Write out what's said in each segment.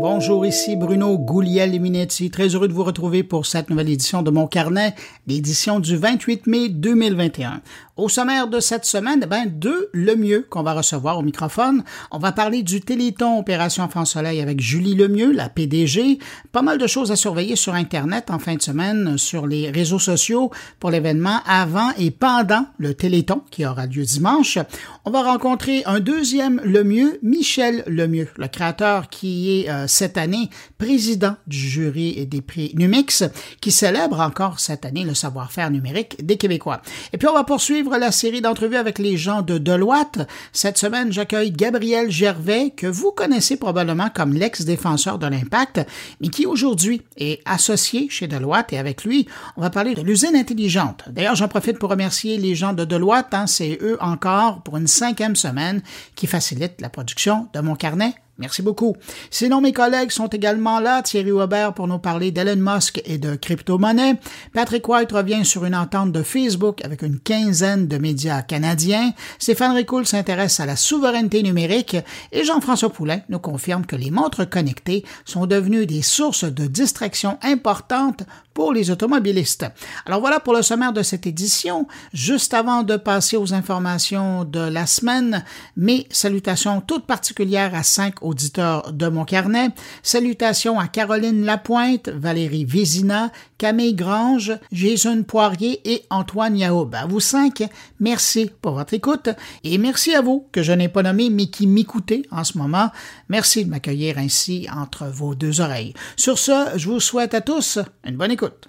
Bonjour, ici Bruno Gouliel-Minetti. Très heureux de vous retrouver pour cette nouvelle édition de mon carnet, l'édition du 28 mai 2021. Au sommaire de cette semaine, eh ben, deux, le mieux qu'on va recevoir au microphone. On va parler du Téléthon Opération Enfant Soleil avec Julie Lemieux, la PDG. Pas mal de choses à surveiller sur Internet en fin de semaine, sur les réseaux sociaux pour l'événement avant et pendant le Téléthon qui aura lieu dimanche. On va rencontrer un deuxième Lemieux, Michel Lemieux, le créateur qui est euh, cette année président du jury des prix Numix, qui célèbre encore cette année le savoir-faire numérique des Québécois. Et puis on va poursuivre la série d'entrevues avec les gens de Deloitte. Cette semaine, j'accueille Gabriel Gervais, que vous connaissez probablement comme l'ex-défenseur de l'Impact, mais qui aujourd'hui est associé chez Deloitte. Et avec lui, on va parler de l'usine intelligente. D'ailleurs, j'en profite pour remercier les gens de Deloitte. Hein, C'est eux encore, pour une cinquième semaine, qui facilitent la production de mon carnet Merci beaucoup. Sinon, mes collègues sont également là. Thierry Weber pour nous parler d'Elon Musk et de crypto-monnaie. Patrick White revient sur une entente de Facebook avec une quinzaine de médias canadiens. Stéphane Ricoul s'intéresse à la souveraineté numérique et Jean-François Poulain nous confirme que les montres connectées sont devenues des sources de distraction importantes les automobilistes. Alors voilà pour le sommaire de cette édition. Juste avant de passer aux informations de la semaine, mes salutations toutes particulières à cinq auditeurs de mon carnet. Salutations à Caroline Lapointe, Valérie Vézina, Camille Grange, Jason Poirier et Antoine Yaoub. À vous cinq, merci pour votre écoute et merci à vous que je n'ai pas nommé mais qui m'écoutez en ce moment. Merci de m'accueillir ainsi entre vos deux oreilles. Sur ce, je vous souhaite à tous une bonne écoute.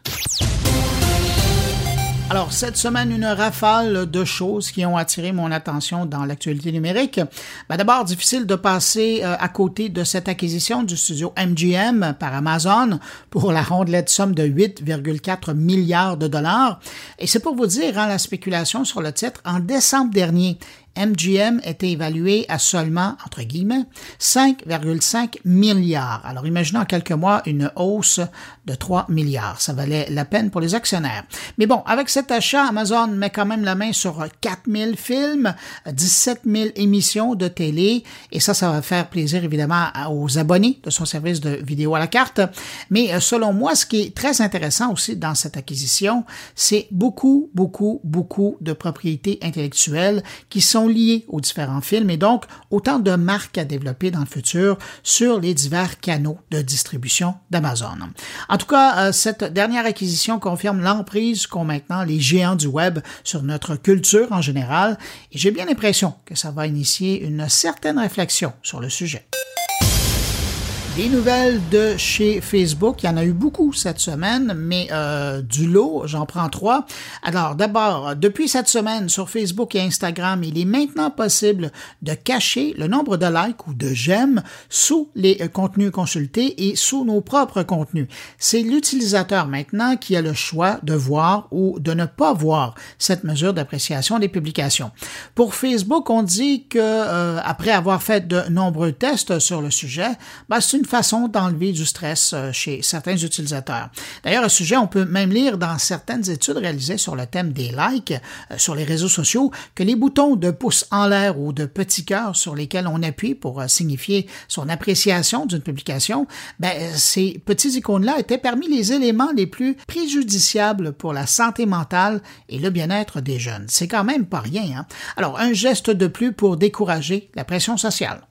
Alors, cette semaine, une rafale de choses qui ont attiré mon attention dans l'actualité numérique. Ben, D'abord, difficile de passer euh, à côté de cette acquisition du studio MGM par Amazon pour la rondelette somme de 8,4 milliards de dollars. Et c'est pour vous dire hein, la spéculation sur le titre. En décembre dernier, MGM était évalué à seulement, entre guillemets, 5,5 milliards. Alors imaginez en quelques mois une hausse de 3 milliards. Ça valait la peine pour les actionnaires. Mais bon, avec cet achat, Amazon met quand même la main sur 4000 films, 17 000 émissions de télé, et ça, ça va faire plaisir évidemment aux abonnés de son service de vidéo à la carte. Mais euh, selon moi, ce qui est très intéressant aussi dans cette acquisition, c'est beaucoup, beaucoup, beaucoup de propriétés intellectuelles qui sont liés aux différents films et donc autant de marques à développer dans le futur sur les divers canaux de distribution d'Amazon. En tout cas, euh, cette dernière acquisition confirme l'emprise qu'ont maintenant les géants du web sur notre culture en général et j'ai bien l'impression que ça va initier une certaine réflexion sur le sujet. Des nouvelles de chez Facebook, il y en a eu beaucoup cette semaine, mais euh, du lot, j'en prends trois. Alors d'abord, depuis cette semaine sur Facebook et Instagram, il est maintenant possible de cacher le nombre de likes ou de j'aime sous les euh, contenus consultés et sous nos propres contenus. C'est l'utilisateur maintenant qui a le choix de voir ou de ne pas voir cette mesure d'appréciation des publications. Pour Facebook, on dit que euh, après avoir fait de nombreux tests sur le sujet, ben, c'est une façon d'enlever du stress euh, chez certains utilisateurs. D'ailleurs, à ce sujet, on peut même lire dans certaines études réalisées sur le thème des likes euh, sur les réseaux sociaux que les boutons de pouce en l'air ou de petit cœur sur lesquels on appuie pour euh, signifier son appréciation d'une publication, ben, ces petits icônes-là étaient parmi les éléments les plus préjudiciables pour la santé mentale et le bien-être des jeunes. C'est quand même pas rien. Hein? Alors, un geste de plus pour décourager la pression sociale.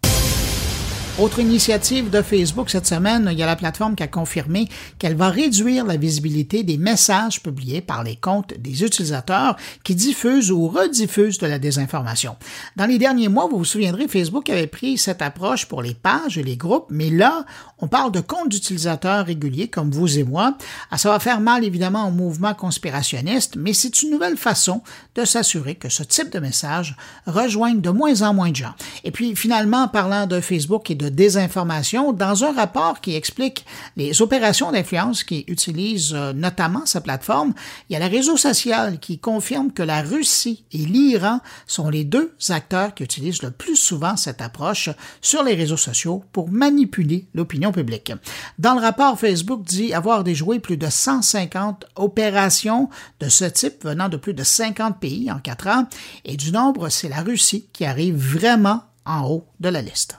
Autre initiative de Facebook cette semaine, il y a la plateforme qui a confirmé qu'elle va réduire la visibilité des messages publiés par les comptes des utilisateurs qui diffusent ou rediffusent de la désinformation. Dans les derniers mois, vous vous souviendrez, Facebook avait pris cette approche pour les pages et les groupes, mais là, on parle de comptes d'utilisateurs réguliers comme vous et moi. Ah, ça va faire mal évidemment au mouvement conspirationniste, mais c'est une nouvelle façon de s'assurer que ce type de message rejoigne de moins en moins de gens. Et puis finalement, parlant de Facebook et de désinformation dans un rapport qui explique les opérations d'influence qui utilisent euh, notamment sa plateforme. Il y a le réseau social qui confirme que la Russie et l'Iran sont les deux acteurs qui utilisent le plus souvent cette approche sur les réseaux sociaux pour manipuler l'opinion publique. Dans le rapport, Facebook dit avoir déjoué plus de 150 opérations de ce type venant de plus de 50 pays en quatre ans et du nombre, c'est la Russie qui arrive vraiment en haut de la liste.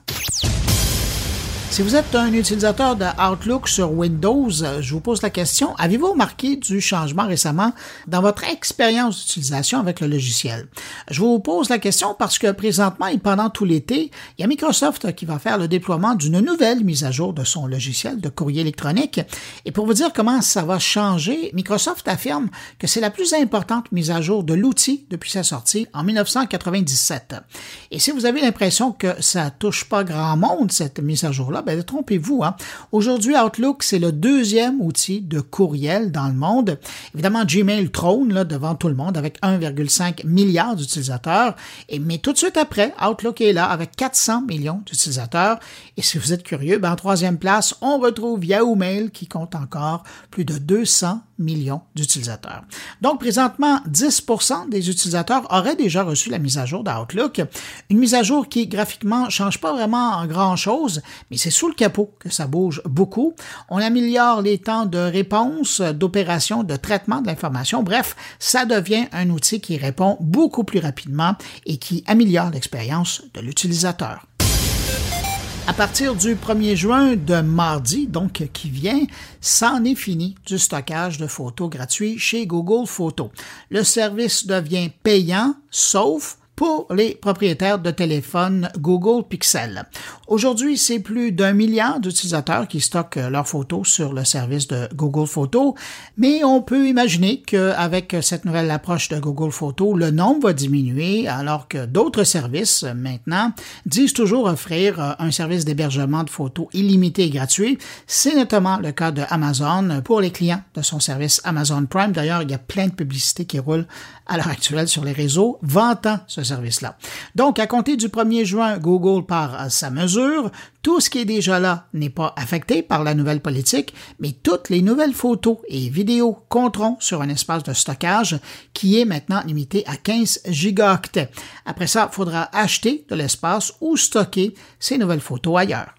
Si vous êtes un utilisateur de Outlook sur Windows, je vous pose la question, avez-vous remarqué du changement récemment dans votre expérience d'utilisation avec le logiciel? Je vous pose la question parce que présentement et pendant tout l'été, il y a Microsoft qui va faire le déploiement d'une nouvelle mise à jour de son logiciel de courrier électronique. Et pour vous dire comment ça va changer, Microsoft affirme que c'est la plus importante mise à jour de l'outil depuis sa sortie en 1997. Et si vous avez l'impression que ça touche pas grand monde, cette mise à jour-là, ben, trompez-vous. Hein? Aujourd'hui, Outlook, c'est le deuxième outil de courriel dans le monde. Évidemment, Gmail trône là, devant tout le monde avec 1,5 milliard d'utilisateurs. Et, mais tout de suite après, Outlook est là avec 400 millions d'utilisateurs. Et si vous êtes curieux, ben, en troisième place, on retrouve Yahoo Mail qui compte encore plus de 200 millions d'utilisateurs. Donc, présentement, 10% des utilisateurs auraient déjà reçu la mise à jour d'Outlook. Une mise à jour qui, graphiquement, change pas vraiment grand-chose, mais c'est sous le capot que ça bouge beaucoup. On améliore les temps de réponse, d'opération, de traitement de l'information. Bref, ça devient un outil qui répond beaucoup plus rapidement et qui améliore l'expérience de l'utilisateur. À partir du 1er juin de mardi, donc qui vient, c'en est fini du stockage de photos gratuits chez Google Photos. Le service devient payant, sauf pour les propriétaires de téléphones Google Pixel. Aujourd'hui, c'est plus d'un milliard d'utilisateurs qui stockent leurs photos sur le service de Google Photos, mais on peut imaginer qu'avec cette nouvelle approche de Google Photos, le nombre va diminuer alors que d'autres services maintenant disent toujours offrir un service d'hébergement de photos illimité et gratuit. C'est notamment le cas de Amazon pour les clients de son service Amazon Prime. D'ailleurs, il y a plein de publicités qui roulent à l'heure actuelle sur les réseaux vantant ce service-là. Donc, à compter du 1er juin, Google part sa mesure. Tout ce qui est déjà là n'est pas affecté par la nouvelle politique, mais toutes les nouvelles photos et vidéos compteront sur un espace de stockage qui est maintenant limité à 15 gigaoctets. Après ça, il faudra acheter de l'espace ou stocker ces nouvelles photos ailleurs.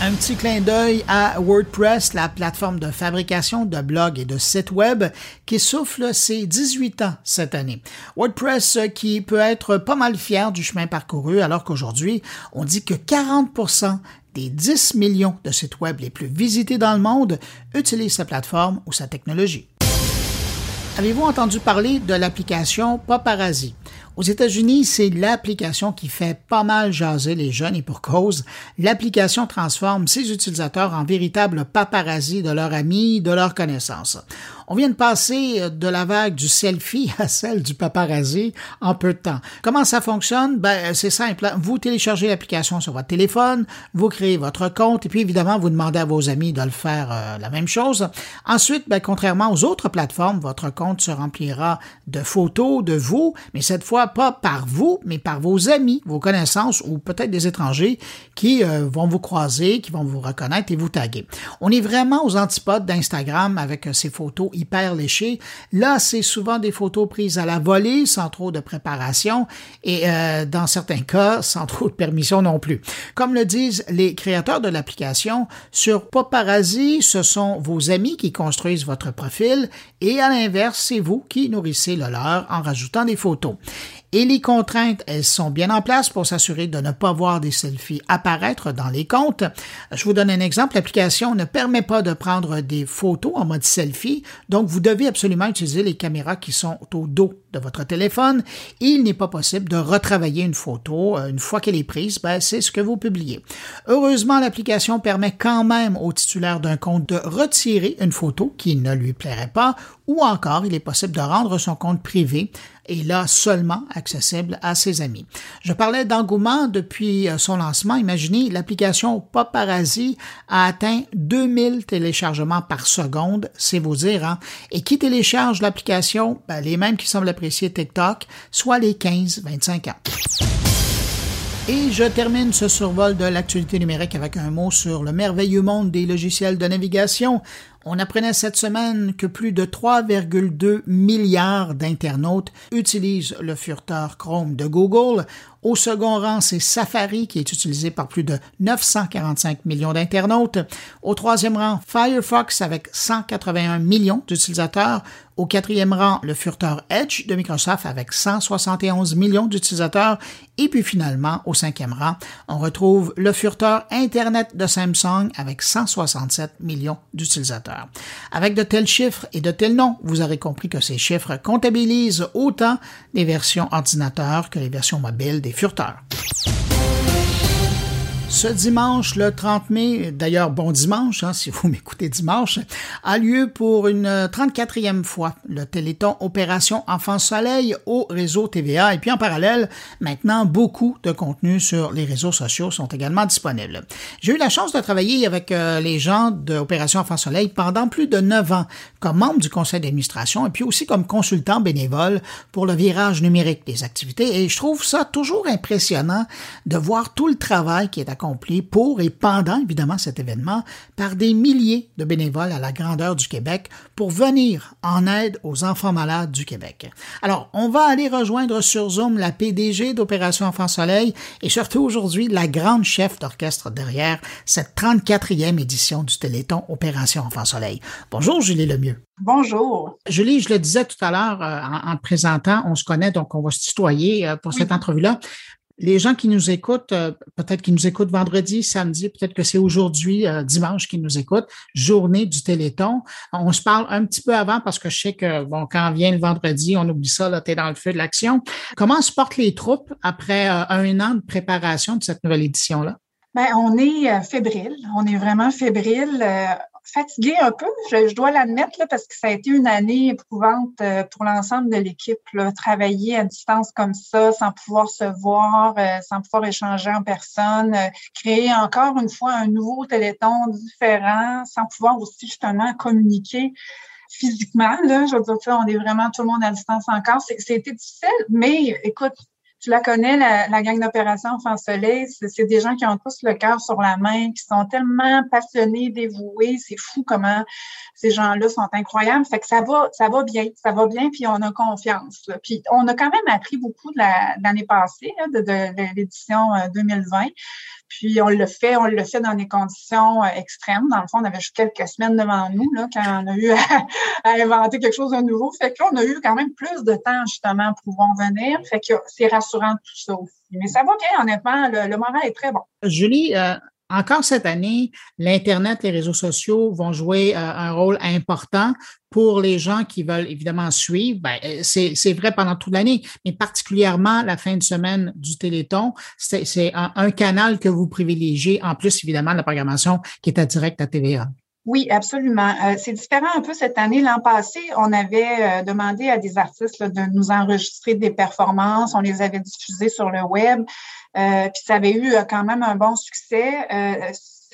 Un petit clin d'œil à WordPress, la plateforme de fabrication de blogs et de sites web qui souffle ses 18 ans cette année. WordPress qui peut être pas mal fier du chemin parcouru alors qu'aujourd'hui, on dit que 40% des 10 millions de sites web les plus visités dans le monde utilisent sa plateforme ou sa technologie. Avez-vous entendu parler de l'application Paparazzi? Aux États-Unis, c'est l'application qui fait pas mal jaser les jeunes et pour cause. L'application transforme ses utilisateurs en véritables paparazzi de leurs amis, de leurs connaissances. On vient de passer euh, de la vague du selfie à celle du paparazzi en peu de temps. Comment ça fonctionne? Ben, c'est simple. Vous téléchargez l'application sur votre téléphone, vous créez votre compte et puis évidemment, vous demandez à vos amis de le faire euh, la même chose. Ensuite, ben, contrairement aux autres plateformes, votre compte se remplira de photos de vous, mais cette fois pas par vous, mais par vos amis, vos connaissances ou peut-être des étrangers qui euh, vont vous croiser, qui vont vous reconnaître et vous taguer. On est vraiment aux antipodes d'Instagram avec ces photos hyper léché. Là, c'est souvent des photos prises à la volée, sans trop de préparation, et euh, dans certains cas, sans trop de permission non plus. Comme le disent les créateurs de l'application, sur Paparazzi, ce sont vos amis qui construisent votre profil, et à l'inverse, c'est vous qui nourrissez le leur en rajoutant des photos. Et les contraintes, elles sont bien en place pour s'assurer de ne pas voir des selfies apparaître dans les comptes. Je vous donne un exemple. L'application ne permet pas de prendre des photos en mode selfie, donc vous devez absolument utiliser les caméras qui sont au dos de votre téléphone. Il n'est pas possible de retravailler une photo. Euh, une fois qu'elle est prise, ben, c'est ce que vous publiez. Heureusement, l'application permet quand même au titulaire d'un compte de retirer une photo qui ne lui plairait pas ou encore il est possible de rendre son compte privé et là seulement accessible à ses amis. Je parlais d'engouement depuis euh, son lancement. Imaginez, l'application Paparazzi a atteint 2000 téléchargements par seconde, c'est vous dire. Hein? Et qui télécharge l'application? Ben, les mêmes qui semblent apprécier TikTok, soit les 15-25 ans. Et je termine ce survol de l'actualité numérique avec un mot sur le merveilleux monde des logiciels de navigation. On apprenait cette semaine que plus de 3,2 milliards d'internautes utilisent le furteur Chrome de Google. Au second rang, c'est Safari qui est utilisé par plus de 945 millions d'internautes. Au troisième rang, Firefox avec 181 millions d'utilisateurs. Au quatrième rang, le furteur Edge de Microsoft avec 171 millions d'utilisateurs. Et puis finalement, au cinquième rang, on retrouve le furteur Internet de Samsung avec 167 millions d'utilisateurs. Avec de tels chiffres et de tels noms, vous aurez compris que ces chiffres comptabilisent autant les versions ordinateurs que les versions mobiles des furteurs. Ce dimanche, le 30 mai, d'ailleurs bon dimanche, hein, si vous m'écoutez dimanche, a lieu pour une 34e fois le Téléthon Opération Enfant Soleil au réseau TVA. Et puis en parallèle, maintenant, beaucoup de contenus sur les réseaux sociaux sont également disponibles. J'ai eu la chance de travailler avec euh, les gens de Opération Enfant Soleil pendant plus de neuf ans comme membre du conseil d'administration et puis aussi comme consultant bénévole pour le virage numérique des activités. Et je trouve ça toujours impressionnant de voir tout le travail qui est accompli pour et pendant évidemment cet événement par des milliers de bénévoles à la grandeur du Québec pour venir en aide aux enfants malades du Québec. Alors, on va aller rejoindre sur Zoom la PDG d'Opération Enfant Soleil et surtout aujourd'hui la grande chef d'orchestre derrière cette 34e édition du Téléthon Opération Enfant Soleil. Bonjour Julie Lemieux. Bonjour. Julie, je le disais tout à l'heure euh, en, te présentant, on se connaît, donc on va se tutoyer euh, pour cette entrevue-là les gens qui nous écoutent, euh, peut-être qu'ils nous écoutent vendredi, samedi, peut-être que c'est aujourd'hui, euh, dimanche, qui nous écoutent, journée du Téléthon. On se parle un petit peu avant parce que je sais que, bon, quand vient le vendredi, on oublie ça, là, t'es dans le feu de l'action. Comment se portent les troupes après euh, un an de préparation de cette nouvelle édition-là? Bien, on est fébrile. On est vraiment fébrile fatiguée un peu, je, dois l'admettre, parce que ça a été une année éprouvante euh, pour l'ensemble de l'équipe. Travailler à distance comme ça, sans pouvoir se voir, euh, sans pouvoir échanger en personne, euh, créer encore une fois un nouveau téléthon différent, sans pouvoir aussi justement communiquer physiquement. Là, je veux dire, on est vraiment tout le monde à distance encore. C'était difficile, mais écoute, tu la connais, la, la gang d'opération Enfant Soleil, c'est des gens qui ont tous le cœur sur la main, qui sont tellement passionnés, dévoués. C'est fou comment ces gens-là sont incroyables. Fait que ça va, ça va bien, ça va bien, puis on a confiance. Puis on a quand même appris beaucoup de l'année passée, de, l'édition 2020. Puis on le fait, on le fait dans des conditions euh, extrêmes. Dans le fond, on avait juste quelques semaines devant nous là, quand on a eu à, inventer quelque chose de nouveau. Fait que là, on a eu quand même plus de temps justement pour pouvoir venir. Fait que c'est rassurant tout ça. Mais ça va bien, honnêtement. Le, le moral est très bon. Julie, euh, encore cette année, l'Internet, les réseaux sociaux vont jouer euh, un rôle important pour les gens qui veulent évidemment suivre. Ben, euh, c'est vrai pendant toute l'année, mais particulièrement la fin de semaine du Téléthon. C'est un, canal que vous privilégiez, en plus évidemment de la programmation qui est à direct à TVA. Oui, absolument. Euh, c'est différent un peu cette année. L'an passé, on avait demandé à des artistes de nous enregistrer des performances. On les avait diffusées sur le web. Euh, puis ça avait eu euh, quand même un bon succès.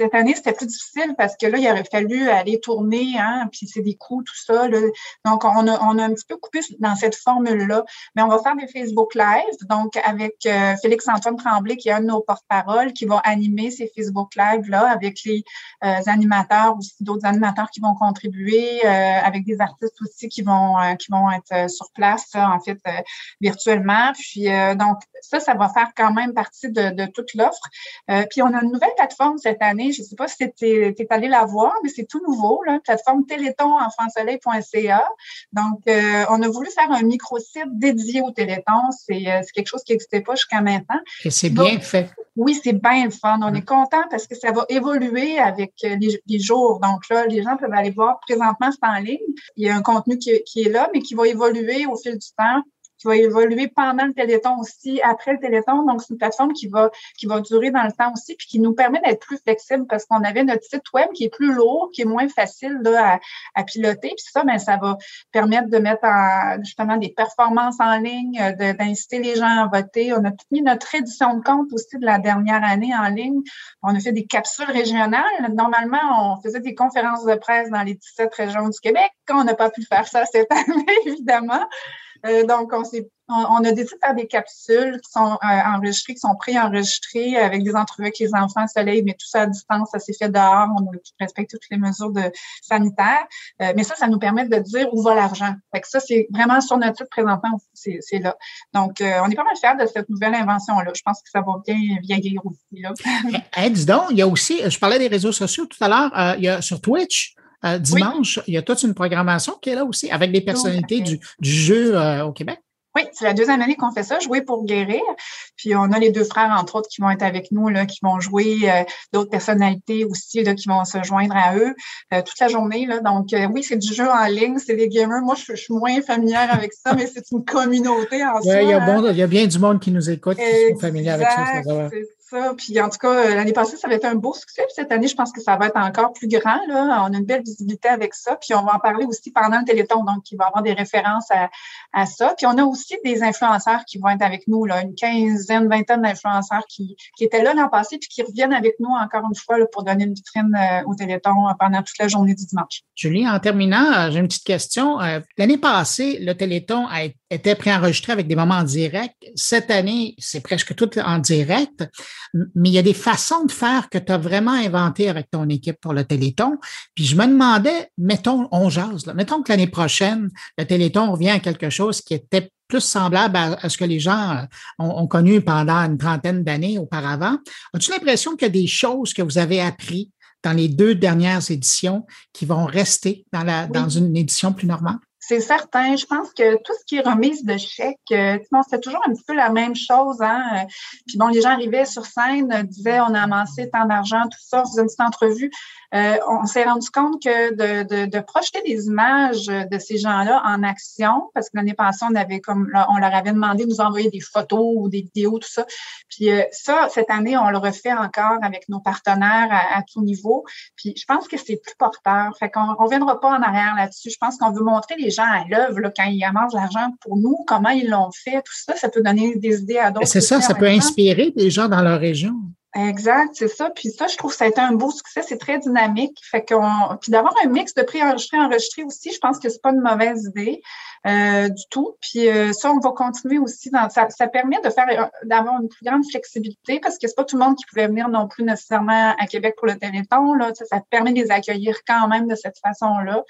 Euh, cette année, c'était plus difficile parce que là, il aurait fallu aller tourner, hein, puis c'est des coûts, tout ça. Là. Donc, on a, on a un petit peu coupé dans cette formule-là. Mais on va faire des Facebook Live, donc avec euh, Félix-Antoine Tremblay, qui est un de nos porte-parole, qui va animer ces Facebook Live-là avec les euh, animateurs, aussi d'autres animateurs qui vont contribuer, euh, avec des artistes aussi qui vont, qui vont être sur place, en fait, virtuellement. Puis, donc, ça, ça va faire quand même partie de, de toute l'offre. puis, on a une nouvelle plateforme cette année je ne sais pas si tu es, allé la voir, mais c'est tout nouveau, la plateforme téléthon enfantsoleil.ca. Donc, euh, on a voulu faire un micro-site dédié au téléthon. Euh, c'est quelque chose qui n'existait pas jusqu'à maintenant. Et c'est bien fait. Oui, c'est bien le fun. On est content parce que ça va évoluer avec euh, les, jours. Donc là, les gens peuvent aller voir présentement, c'est en ligne. Il y a un contenu qui est là, mais qui va évoluer au fil du temps qui va évoluer pendant le Téléthon aussi, après le Téléthon. Donc, c'est une plateforme qui va, qui va durer dans le temps aussi, puis qui nous permet d'être plus flexible parce qu'on avait notre site web qui est plus lourd, qui est moins facile là, à, piloter. Puis ça, ben, ça va permettre de mettre en, justement des performances en ligne, d'inciter les gens à voter. On a mis notre édition de compte aussi de la dernière année en ligne. On a fait des capsules régionales. Normalement, on faisait des conférences de presse dans les 17 régions du Québec. On n'a pas pu faire ça cette année, évidemment. Donc, on s'est on, a décidé de faire des capsules qui sont euh, enregistrées, qui sont pré-enregistrées avec des entrevues avec les enfants soleil, mais tout ça à distance, ça s'est fait dehors, on respecte toutes les mesures de sanitaires. Euh, mais ça, ça nous permet de dire où va l'argent. Fait que ça, c'est vraiment sur notre site présentement, c'est là. Donc, euh, on est pas mal fiers de cette nouvelle invention-là. Je pense que ça va bien vieillir aussi. Là. hey, dis donc, il y a aussi, je parlais des réseaux sociaux tout à l'heure, il y a sur Twitch, dimanche, il y a toute une programmation qui est là aussi avec des personnalités du, du, jeu au Québec. Oui, c'est la deuxième année qu'on fait ça, jouer pour guérir. Puis on a les deux frères, entre autres, qui vont être avec nous, là, qui vont jouer euh, d'autres personnalités aussi, là, qui vont se joindre à eux euh, toute la journée. Là. Donc euh, oui, c'est du jeu en ligne, c'est des gamers. Moi, je, suis moins familière avec ça, mais c'est une communauté en soi. Oui, il y, a bon, il y a bien du monde qui nous écoute, qui sont familiers avec ça. Puis en tout cas, euh, l'année passée, ça avait été un beau succès. Puis cette année, je pense que ça va être encore plus grand. Là. On a une belle visibilité avec ça. Puis on va en parler aussi pendant le Téléthon, donc il va y avoir des références à, ça. Puis on a aussi des influenceurs qui vont être avec nous, là, une quinzaine, vingtaine d'influenceurs qui, qui étaient là l'an passé, puis qui reviennent avec nous encore une fois pour donner une vitrine euh, au Téléthon euh, pendant toute la journée du dimanche. Julie, en terminant, j'ai une petite question. L'année passée, le Téléthon a été préenregistré avec des moments en direct. Cette année, c'est presque tout en direct mais il y a des façons de faire que tu as vraiment inventé avec ton équipe pour le Téléthon. Puis je me demandais, mettons, on jase, là, mettons que l'année prochaine, le Téléthon revient à quelque chose qui était plus semblable à, ce que les gens euh, ont, connu pendant une trentaine d'années auparavant. As-tu l'impression qu'il y a des choses que vous avez apprises dans les deux dernières éditions qui vont rester dans, la, dans une édition plus normale? C'est certain. Je pense que tout ce qui est remise de chèques, euh, c'est toujours un petit peu la même chose. Hein? Puis bon, les gens arrivaient sur scène, disaient on a amassé tant d'argent, tout ça, on faisait une petite entrevue. Euh, on s'est rendu compte que de, de, de, projeter des images de ces gens-là en action, parce que l'année passée, on avait comme on leur avait demandé de nous envoyer des photos ou des vidéos, tout ça. Puis euh, ça, cette année, on le refait encore avec nos partenaires à, tout niveau. Puis je pense que c'est plus porteur. Fait qu'on on viendra pas en arrière là-dessus. Je pense qu'on veut montrer les gens à l'œuvre quand ils amassent l'argent pour nous, comment ils l'ont fait, tout ça, ça peut donner des idées à d'autres. C'est ça, ça peut inspirer des gens dans leur région. Exact, c'est ça. Puis ça, je trouve que ça a été un beau succès. C'est très dynamique. Fait qu'on, puis d'avoir un mix de prix enregistré aussi, je pense que c'est pas une mauvaise idée. Euh, du tout. Puis euh, ça, on va continuer aussi. Dans, ça, ça permet de faire euh, d'avoir une plus grande flexibilité parce que c'est pas tout le monde qui pouvait venir non plus nécessairement à Québec pour le Téléthon. Là, ça, ça permet de les accueillir quand même de cette façon-là.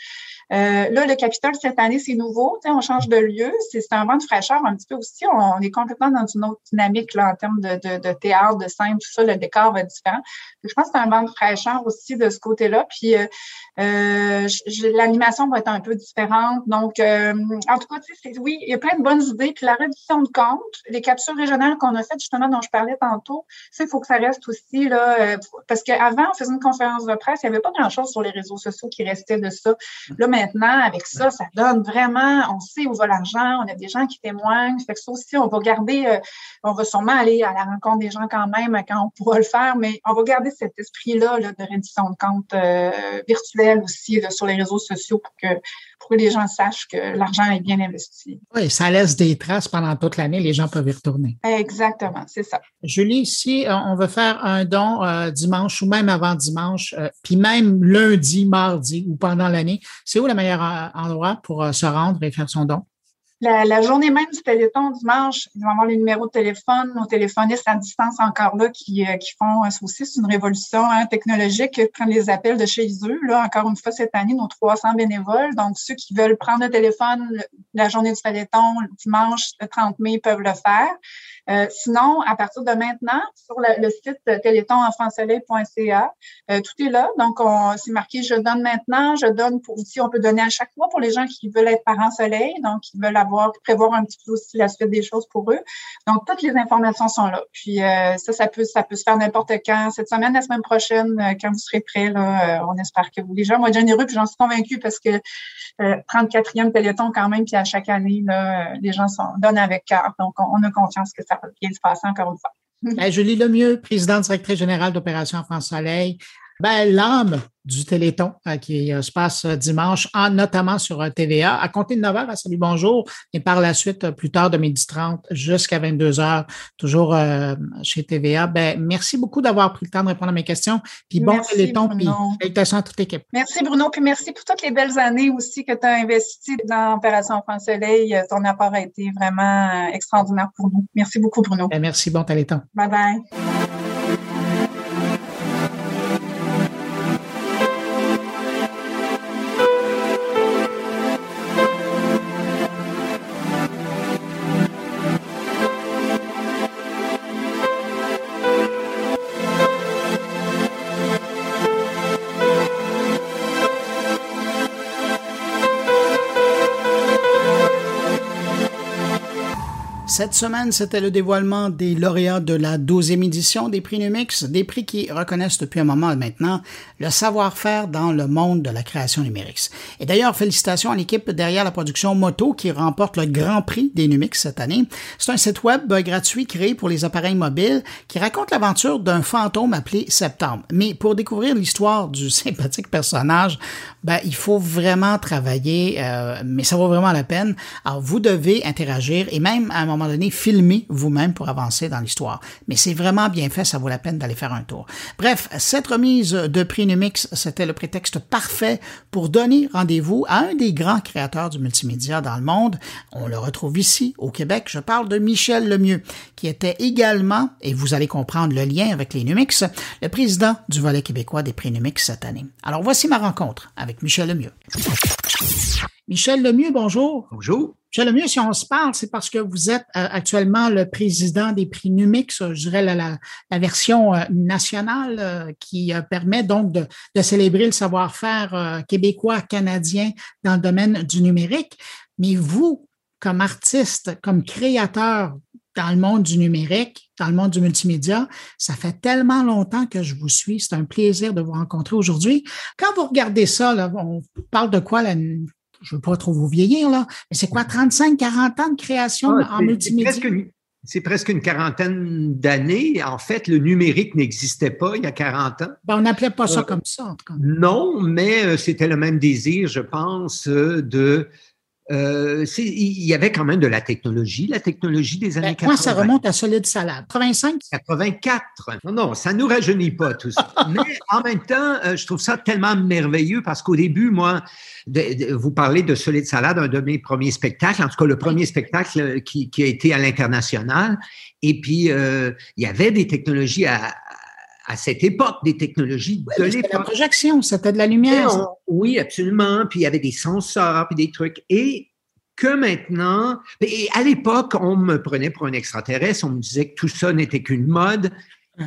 Euh, là, le Capitole, cette année, c'est nouveau. On change de lieu. C'est un vent de fraîcheur un petit peu aussi. On, est complètement dans une autre dynamique là, en termes de, de, de théâtre, de scène, tout ça. Décor va être différent. je pense que c'est un vent de fraîcheur aussi de ce côté-là. Puis euh, l'animation va être un peu différente. Donc, en tout cas, oui, il y a plein de bonnes idées. Puis la réduction de compte, les capsules régionales qu'on a faites, justement, dont je parlais tantôt, il faut que ça reste aussi, là, euh, parce qu'avant, on faisait une conférence de presse, il n'y avait pas grand-chose sur les réseaux sociaux qui restait de ça. Là, maintenant, avec ça, ça donne vraiment, on sait où va l'argent, on a des gens qui témoignent. Fait que ça aussi, on va garder, euh, on va sûrement aller à la rencontre des gens quand même quand on pourra le faire, mais on va garder cet esprit-là là, de réduction de compte euh, virtuelle aussi sur les réseaux sociaux pour que, pour que les gens sachent que l'argent est bien investi. Oui, ça laisse des traces pendant toute l'année, les gens peuvent y retourner. Exactement, c'est ça. Julie, si euh, on veut faire un don euh, dimanche ou même avant dimanche, euh, puis même lundi, mardi ou pendant l'année, c'est où le meilleur endroit pour se rendre et faire son don? La, journée même du Téléthon, dimanche, ils vont avoir les numéros de téléphone, nos téléphonistes à distance encore là qui, euh, qui font aussi, c'est une révolution hein, technologique, qui prennent les appels de chez eux. Là, encore une fois, cette année, nos 300 bénévoles. Donc, ceux qui veulent prendre le téléphone la journée du Téléthon, dimanche, le 30 mai, peuvent le faire. Euh, sinon, à partir de maintenant, sur le, site téléthonenfantsoleil.ca, euh, tout est là. Donc, c'est marqué Je donne maintenant, je donne pour aussi, on peut donner à chaque mois pour les gens qui veulent être parents soleil, donc qui veulent avoir, prévoir un petit peu aussi la suite des choses pour eux. Donc, toutes les informations sont là. Puis euh, ça, ça peut, ça peut se faire n'importe quand. Cette semaine, la semaine prochaine, euh, quand vous serez prêts, là, on espère que vous. Les gens vont généreux, puis j'en suis convaincue parce que 34e Téléthon quand même, puis à chaque année, là, les gens sont, donnent avec cœur. Donc, on, on a confiance que ça bien. Julie Lemieux, présidente directrice générale d'Opération France Soleil, ben, l'âme du Téléthon euh, qui euh, se passe euh, dimanche, en, notamment sur TVA, à compter de 9 h à Salut Bonjour, et par la suite, plus tard de 12h30 jusqu'à 22 h toujours chez TVA. Ben, merci beaucoup d'avoir pris le temps de répondre à mes questions. Puis bon Téléthon, puis félicitations à toute l'équipe. Merci Bruno, puis merci pour toutes les belles années aussi que tu as investies dans Opération France Soleil. Ton apport a été vraiment extraordinaire pour nous. Merci beaucoup Bruno. Ben, merci, bon Téléthon. Bye bye. Cette semaine, c'était le dévoilement des lauréats de la 12e édition des prix Numix, des prix qui reconnaissent depuis un moment maintenant le savoir-faire dans le monde de la création numérique. Et d'ailleurs, félicitations à l'équipe derrière la production Moto qui remporte le Grand Prix des Numix cette année. C'est un site web gratuit créé pour les appareils mobiles qui raconte l'aventure d'un fantôme appelé Septembre. Mais pour découvrir l'histoire du sympathique personnage, ben, il faut vraiment travailler, euh, mais ça vaut vraiment la peine. Alors, vous devez interagir et même à un moment donné, filmer vous-même pour avancer dans l'histoire. Mais c'est vraiment bien fait, ça vaut la peine d'aller faire un tour. Bref, cette remise de prix Numix, c'était le prétexte parfait pour donner rendez-vous à un des grands créateurs du multimédia dans le monde. On le retrouve ici, au Québec. Je parle de Michel Lemieux, qui était également, et vous allez comprendre le lien avec les Numix, le président du volet québécois des prix Numix cette année. Alors voici ma rencontre avec Michel Lemieux. Michel Lemieux, bonjour. Bonjour. Michel Lemieux, si on se parle, c'est parce que vous êtes euh, actuellement le président des prix Numix, je dirais la, version euh, nationale euh, qui permet donc de, célébrer le savoir-faire québécois, canadien dans le domaine du numérique. Mais vous, comme artiste, comme créateur dans le monde du numérique, dans le monde du multimédia. Ça fait tellement longtemps que je vous suis. C'est un plaisir de vous rencontrer aujourd'hui. Quand vous regardez ça, on parle de quoi la, je ne veux pas trop vous vieillir, là, mais c'est quoi, 35, 40 ans de création ah, en multimédia? C'est presque une quarantaine d'années. En fait, le numérique n'existait pas il y a 40 ans. Ben, on n'appelait pas ça euh, comme ça, en tout cas. Non, mais euh, c'était le même désir, je pense, euh, de euh, il y avait quand même de la technologie, la technologie des années 80. Moi, ça remonte à Solide Salade. 85? 84. Non, non, ça nous rajeunit pas tout ça. Mais en même temps, euh, je trouve ça tellement merveilleux parce qu'au début, moi, vous parlez de Solide Salade, un de mes premiers spectacles, en tout cas le premier spectacle euh, qui, qui a été à l'international. Et puis, euh, il y avait des technologies à, à cette époque des technologies de l'époque. la projection, c'était de la lumière. oui, absolument. Puis il y avait des sensors, puis des trucs. Et que maintenant, et à l'époque, on me prenait pour un extraterrestre, on me disait que tout ça n'était qu'une mode.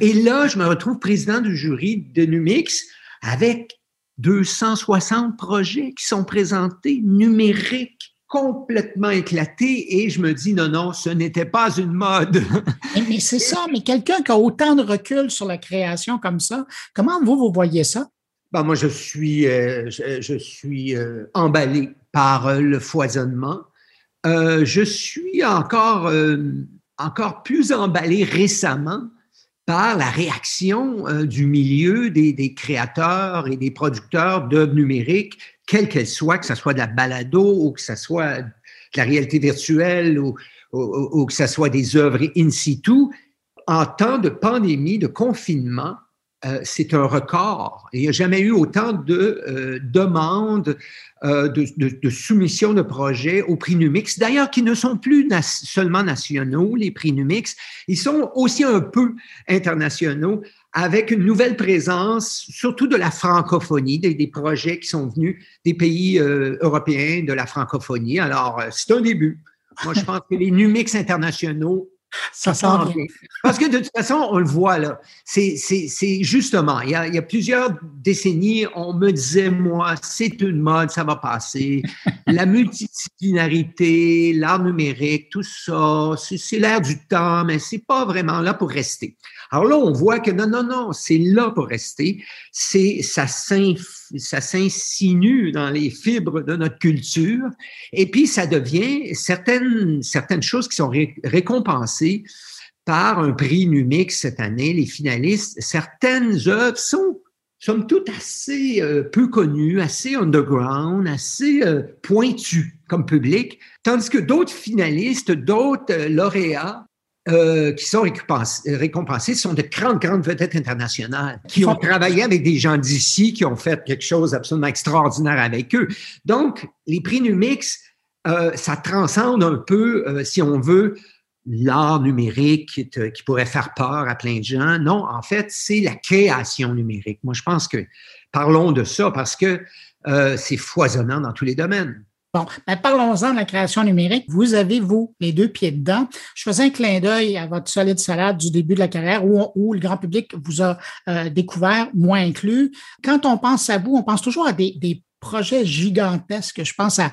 Et là, je me retrouve président du jury de Numix avec 260 projets qui sont présentés numériques complètement éclaté et je me dis non, non, ce n'était pas une mode. mais, c'est ça, mais quelqu'un qui a autant de recul sur la création comme ça, comment vous, vous voyez ça? Ben, moi, je suis, euh, je, suis euh, emballé par euh, le foisonnement. je suis encore, encore plus emballé récemment par la réaction du milieu des, des, créateurs et des producteurs d'œuvres numériques quelle qu'elle soit, que ce soit de la balado ou que ce soit de la réalité virtuelle ou, que ce soit des œuvres in situ, en temps de pandémie, de confinement, euh, c'est un record. Il n'y a jamais eu autant de euh, demandes, euh, de, de, soumissions de projets au prix Numix. D'ailleurs, qui ne sont plus seulement nationaux, les prix Numix, ils sont aussi un peu internationaux avec une nouvelle présence, surtout de la francophonie, des, projets qui sont venus des pays euh, européens de la francophonie. Alors, euh, c'est un début. Moi, je pense que les Numix internationaux ça sent bien. Parce que de toute façon, on le voit là. C'est justement, il y, a, il y, a, plusieurs décennies, on me disait, moi, c'est une mode, ça va passer. La multidisciplinarité, l'art numérique, tout ça, c'est l'air du temps, mais c'est pas vraiment là pour rester. Alors là, on voit que non, non, non, c'est là pour rester. C'est ça s'insinue dans les fibres de notre culture, et puis ça devient certaines certaines choses qui sont récompensées par un prix Numix cette année. Les finalistes, certaines œuvres sont somme toute, assez euh, peu connus, assez underground, assez euh, pointus comme public, tandis que d'autres finalistes, d'autres euh, lauréats qui sont récompensés, sont de grandes, grandes vedettes internationales qui ont travaillé avec des gens d'ici, qui ont fait quelque chose d'absolument extraordinaire avec eux. Donc, les prix Numix, ça transcende un peu, si on veut, l'art numérique qui, pourrait faire peur à plein de gens. Non, en fait, c'est la création numérique. Moi, je pense que parlons de ça parce que euh, c'est foisonnant dans tous les domaines. Ben parlons-en de la création numérique. Vous avez, vous, les deux pieds dedans. Je faisais un clin d'œil à votre solide salade du début de la carrière où, le grand public vous a euh, découvert, moi inclus. Quand on pense à vous, on pense toujours à des, des projet gigantesque. Je pense à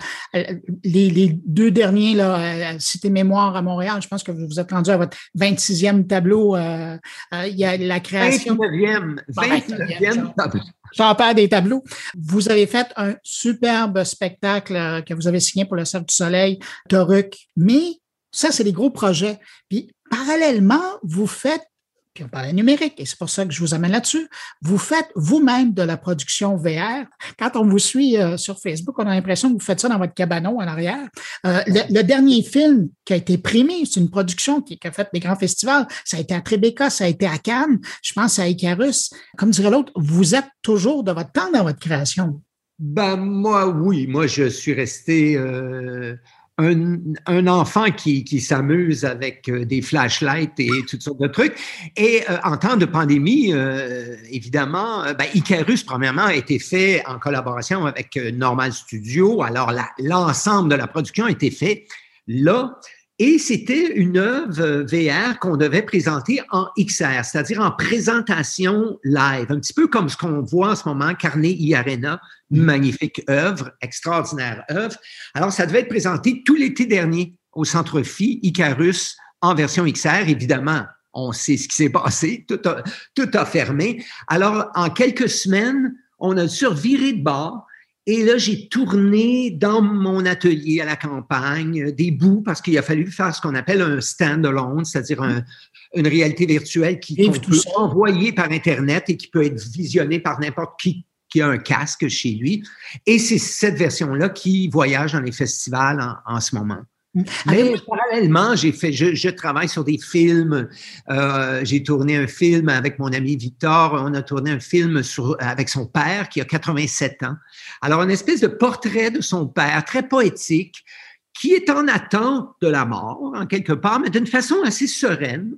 les, deux derniers, là, Cité Mémoire à Montréal. Je pense que vous êtes rendu à votre 26e tableau. Euh, euh, il y a la création. 29e, 29e tableau. J'en parle des tableaux. Vous avez fait un superbe spectacle euh, que vous avez signé pour le Cercle du Soleil, Toruk. Mais ça, c'est des gros projets. Puis, parallèlement, vous faites puis on parlait numérique, et c'est pour ça que je vous amène là-dessus. Vous faites vous-même de la production VR. Quand on vous suit euh, sur Facebook, on a l'impression que vous faites ça dans votre cabanon en arrière. Euh, le, dernier film qui a été primé, c'est une production qui, a fait des grands festivals. Ça a été à Tribeca, ça a été à Cannes, je pense à Icarus. Comme dirait l'autre, vous êtes toujours de votre temps dans votre création. Ben moi, oui. Moi, je suis resté... Euh un, enfant qui, s'amuse avec euh, des flashlights et toutes sortes de trucs. Et euh, en temps de pandémie, euh, évidemment, ben, Icarus, premièrement, a été fait en collaboration avec Normal Studio. Alors, l'ensemble de la production a été fait là. Et c'était une œuvre VR qu'on devait présenter en XR, c'est-à-dire en présentation live, un petit peu comme ce qu'on voit en ce moment, Carnet Arena, une magnifique œuvre, extraordinaire œuvre. Alors, ça devait être présenté tout l'été dernier au Centre Phi, Icarus, en version XR, évidemment. On sait ce qui s'est passé, tout a, tout a fermé. Alors, en quelques semaines, on a surviré de bord et là, j'ai tourné dans mon atelier à la campagne des bouts parce qu'il a fallu faire ce qu'on appelle un stand-alone, c'est-à-dire une réalité virtuelle qui qu'on peut envoyer par Internet et qui peut être visionnée par n'importe qui qui a un casque chez lui. Et c'est cette version-là qui voyage dans les festivals en ce moment. Mais parallèlement, j'ai fait, je, travaille sur des films. Euh, j'ai tourné un film avec mon ami Victor. On a tourné un film sur, avec son père qui a 87 ans. Alors, une espèce de portrait de son père, très poétique, qui est en attente de la mort, en quelque part, mais d'une façon assez sereine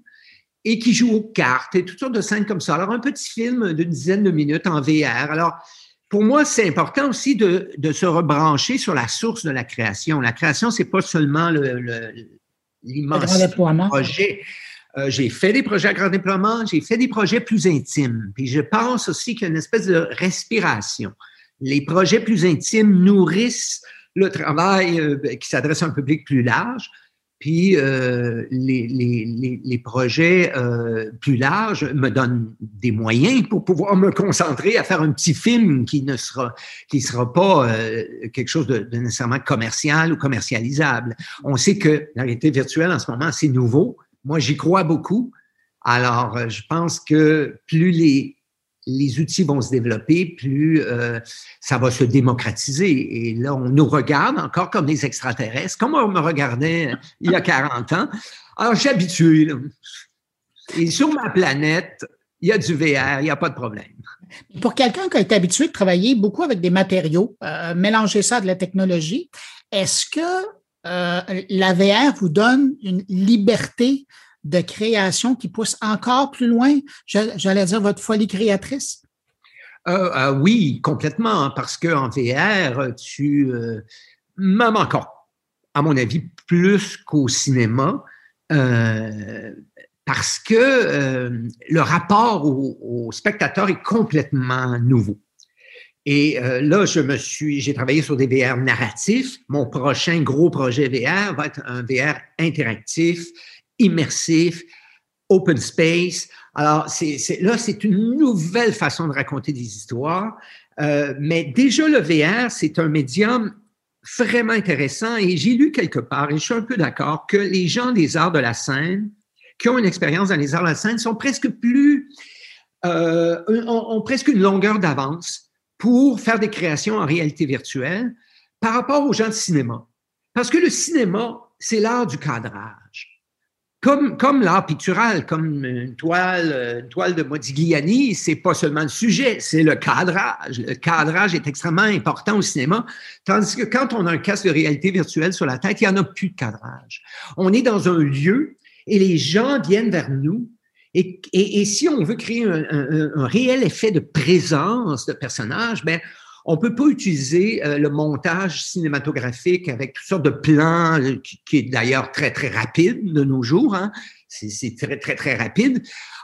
et qui joue aux cartes et toutes sortes de scènes comme ça. Alors, un petit film d'une dizaine de minutes en VR. Alors, pour moi, c'est important aussi de, se rebrancher sur la source de la création. La création, c'est pas seulement l'immense projet. Euh, j'ai fait des projets à grand déploiement, j'ai fait des projets plus intimes. Puis je pense aussi qu'il y a une espèce de respiration. Les projets plus intimes nourrissent le travail euh, qui s'adresse à un public plus large. Puis euh, les, les, les, projets euh, plus larges me donnent des moyens pour pouvoir me concentrer à faire un petit film qui ne sera qui sera pas euh, quelque chose de, de, nécessairement commercial ou commercialisable. On sait que la réalité virtuelle en ce moment c'est nouveau. Moi j'y crois beaucoup. Alors je pense que plus les les outils vont se développer, plus euh, ça va se démocratiser. Et là, on nous regarde encore comme des extraterrestres, comme on me regardait euh, il y a 40 ans. Alors, habitué. Et sur ma planète, il y a du VR, il n'y a pas de problème. Pour quelqu'un qui a été habitué de travailler beaucoup avec des matériaux, euh, mélanger ça à de la technologie, est-ce que la VR vous donne une liberté de création qui pousse encore plus loin, j'allais dire, votre folie créatrice? Euh, euh, oui, complètement, parce qu'en VR, tu, euh, même encore, à mon avis, plus qu'au cinéma, parce que le rapport au, spectateur est complètement nouveau. Et là, je me suis, j'ai travaillé sur des VR narratifs. Mon prochain gros projet VR va être un VR interactif immersif, open space. Alors, c'est, là, c'est une nouvelle façon de raconter des histoires. Euh, mais déjà, le VR, c'est un médium vraiment intéressant et j'ai lu quelque part, et je suis un peu d'accord, que les gens des arts de la scène qui ont une expérience dans les arts de la scène sont presque plus euh, ont, presque une longueur d'avance pour faire des créations en réalité virtuelle par rapport aux gens de cinéma. Parce que le cinéma, c'est l'art du cadrage. Comme, l'art pictural, comme une toile, une toile de Modigliani, c'est pas seulement le sujet, c'est le cadrage. Le cadrage est extrêmement important au cinéma, tandis que quand on a un casque de réalité virtuelle sur la tête, il n'y en a plus de cadrage. On est dans un lieu et les gens viennent vers nous et, si on veut créer un, réel effet de présence de personnages, ben, on peut pas utiliser euh, le montage cinématographique avec toutes sortes de plans, euh, qui, est d'ailleurs très, très rapide de nos jours. Hein. C'est très, très, très rapide.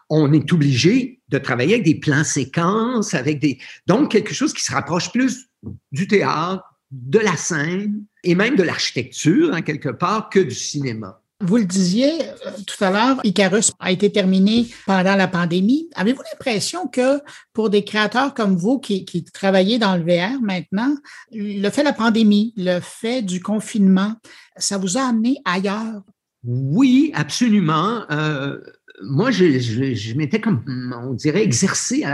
On est obligé de travailler avec des plans séquences, avec des... Donc, quelque chose qui se rapproche plus du théâtre, de la scène et même de l'architecture, hein, quelque part, que du cinéma. Vous le disiez euh, tout à l'heure, Icarus a été terminé pendant la pandémie. Avez-vous l'impression que pour des créateurs comme vous qui, qui travaillez dans le VR maintenant, le fait de la pandémie, le fait du confinement, ça vous a amené ailleurs? Oui, absolument. Euh, moi, je, m'étais comme, on dirait, exercé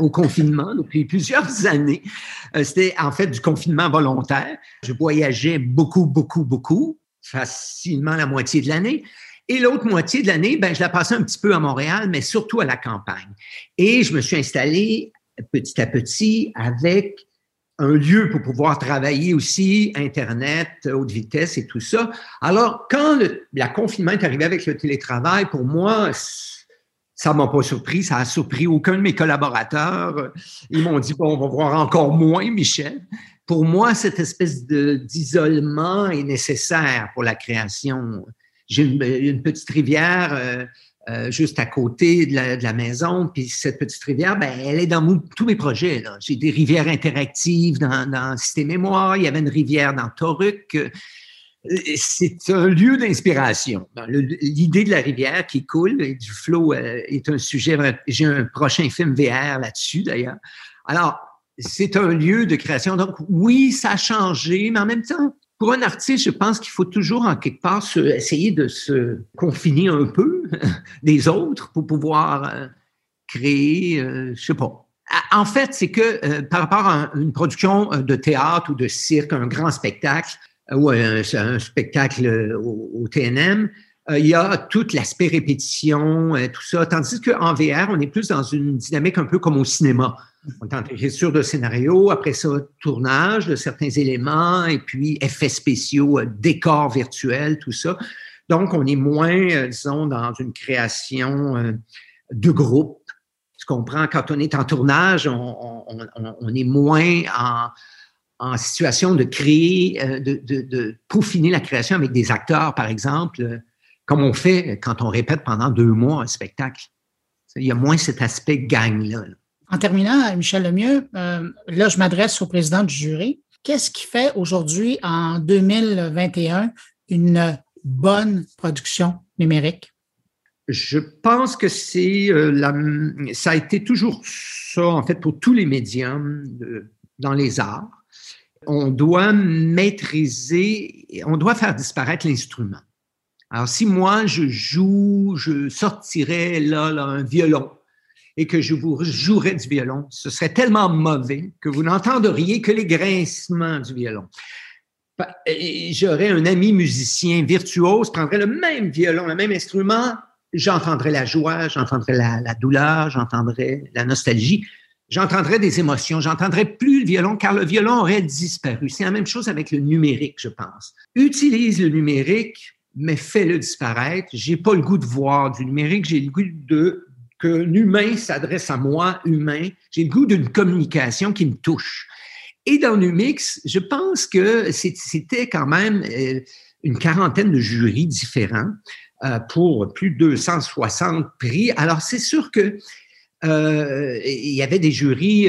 au confinement depuis plusieurs années. Euh, c'était en fait du confinement volontaire. Je voyageais beaucoup, beaucoup, beaucoup facilement la moitié de l'année. Et l'autre moitié de l'année, ben, je la passais un petit peu à Montréal, mais surtout à la campagne. Et je me suis installé petit à petit avec un lieu pour pouvoir travailler aussi, Internet, haute vitesse et tout ça. Alors, quand le la confinement est arrivé avec le télétravail, pour moi, ça m'a pas surpris, ça a surpris aucun de mes collaborateurs. Ils m'ont dit, bon, on va voir encore moins, Michel pour moi, cette espèce d'isolement est nécessaire pour la création. J'ai une, petite rivière euh, euh, juste à côté de la, maison, puis cette petite rivière, ben, elle est dans tous mes projets. J'ai des rivières interactives dans, dans Cité Mémoire, il y avait une rivière dans Toruc. Euh, c'est un lieu d'inspiration. L'idée de la rivière qui coule et du flot est un sujet. J'ai un prochain film VR là-dessus d'ailleurs. Alors, c'est un lieu de création. Donc, oui, ça a changé, mais en même temps, pour un artiste, je pense qu'il faut toujours, en quelque part, essayer de se confiner un peu des autres pour pouvoir euh, créer, euh, je sais pas. En fait, c'est que euh, par rapport à une production de théâtre ou de cirque, un grand spectacle ou un, spectacle au, TNM, il y a tout l'aspect répétition, tout ça. Tandis qu'en VR, on est plus dans une dynamique un peu comme au cinéma. On est en écriture de scénario, après ça, tournage de certains éléments, et puis effets spéciaux, euh, décors virtuels, tout ça. Donc, on est moins, euh, disons, dans une création euh, de groupe. Tu comprends? Quand on est en tournage, on, est moins en, situation de créer, de, de, de, peaufiner la création avec des acteurs, par exemple, comme on fait quand on répète pendant deux mois un spectacle. Il y a moins cet aspect gang-là. là en terminant, Michel Lemieux, euh, là, je m'adresse au président du jury. Qu'est-ce qui fait aujourd'hui, en 2021, une bonne production numérique? Je pense que c'est euh, la, ça a été toujours ça, en fait, pour tous les médiums dans les arts. On doit maîtriser, on doit faire disparaître l'instrument. Alors, si moi, je joue, je sortirais là, un violon et que je vous jouerais du violon, ce serait tellement mauvais que vous n'entendriez que les grincements du violon. J'aurais un ami musicien virtuose, prendrait le même violon, le même instrument, j'entendrais la joie, j'entendrais la, douleur, j'entendrais la nostalgie, j'entendrais des émotions, j'entendrais plus le violon car le violon aurait disparu. C'est la même chose avec le numérique, je pense. Utilise le numérique, mais fais-le disparaître. J'ai pas le goût de voir du numérique, j'ai le goût de qu'un humain s'adresse à moi, humain. J'ai le goût d'une communication qui me touche. Et dans Numix, je pense que c'était quand même euh, une quarantaine de jurys différents euh, pour plus de 260 prix. Alors, c'est sûr que euh, il y avait des jurys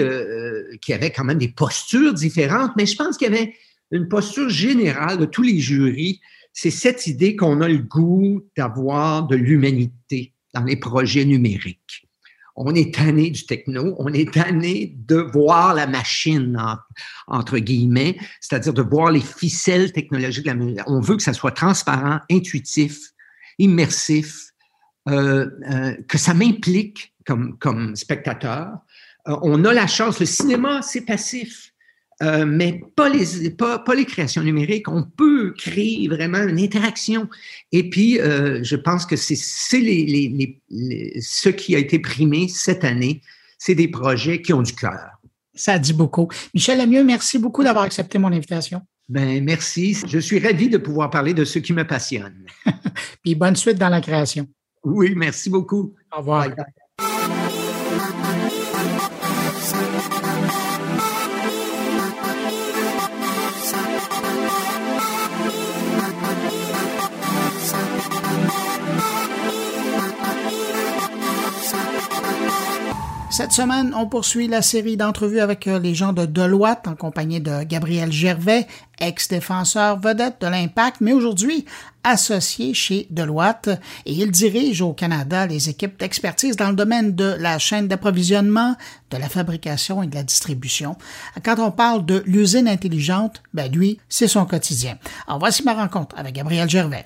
qui avaient quand même des postures différentes, mais je pense qu'il y avait une posture générale de tous les jurys. C'est cette idée qu'on a le goût d'avoir de l'humanité dans les projets numériques. On est tanné du techno, on est tanné de voir la machine, entre, guillemets, c'est-à-dire de voir les ficelles technologiques de la. On veut que ça soit transparent, intuitif, immersif, euh, euh, que ça m'implique, comme, comme spectateur. on a la chance, le cinéma, c'est passif. Euh, mais pas les, pas, pas, les créations numériques. On peut créer vraiment une interaction. Et puis, euh, je pense que c'est les, les, les, ce qui a été primé cette année. C'est des projets qui ont du cœur. Ça dit beaucoup. Michel Lemieux, merci beaucoup d'avoir accepté mon invitation. Ben, merci. Je suis ravi de pouvoir parler de ce qui me passionne. Puis bonne suite dans la création. Oui, merci beaucoup. Au revoir. Cette semaine, on poursuit la série d'entrevues avec euh, les gens de Deloitte en compagnie de Gabriel Gervais, ex-défenseur vedette de l'Impact, mais aujourd'hui associé chez Deloitte et il dirige au Canada les équipes d'expertise dans le domaine de la chaîne d'approvisionnement, de la fabrication et de la distribution. Quand on parle de l'usine intelligente, ben lui, c'est son quotidien. Alors voici ma rencontre avec Gabriel Gervais.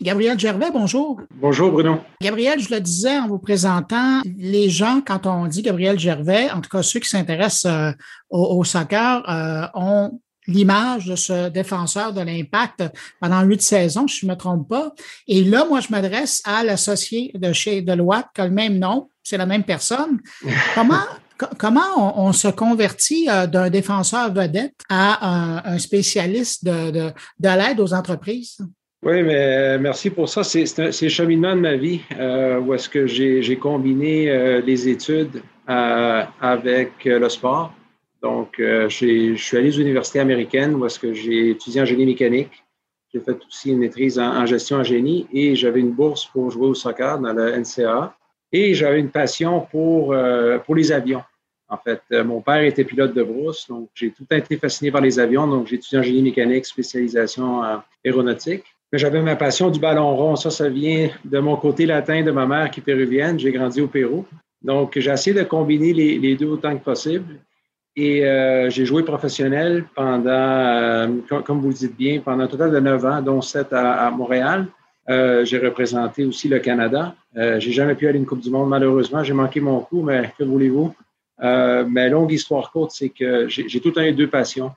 Gabriel Gervais, bonjour. Bonjour Bruno. Gabriel, je le disais en vous présentant, les gens, quand on dit Gabriel Gervais, en tout cas ceux qui s'intéressent euh, au, soccer, euh, ont l'image de ce défenseur de l'impact pendant huit saisons, si je ne me trompe pas. Et là, moi, je m'adresse à l'associé de chez Deloitte qui a le même nom, c'est la même personne. Comment, comment on, se convertit euh, d'un défenseur vedette à un, spécialiste de, de, de l'aide aux entreprises? Oui, mais euh, merci pour ça. C'est le cheminement de ma vie euh, où est-ce que j'ai combiné euh, les études avec le sport. Donc, je suis allé aux universités américaines où est-ce que j'ai étudié en génie mécanique. J'ai fait aussi une maîtrise en, gestion en génie et j'avais une bourse pour jouer au soccer dans la NCA. Et j'avais une passion pour, pour les avions. En fait, mon père était pilote de brousse, donc j'ai tout été fasciné par les avions. Donc, j'ai étudié en génie mécanique, spécialisation aéronautique. J'avais ma passion du ballon rond. Ça, ça vient de mon côté latin de ma mère qui est péruvienne. J'ai grandi au Pérou. Donc, j'ai essayé de combiner les, deux autant que possible. Et euh, j'ai joué professionnel pendant, euh, comme vous le dites bien, pendant un total de neuf ans, dont sept à, Montréal. Euh, j'ai représenté aussi le Canada. j'ai jamais pu aller à une Coupe du Monde, malheureusement. J'ai manqué mon coup, mais que voulez-vous? mais longue histoire courte, c'est que j'ai tout un deux passions,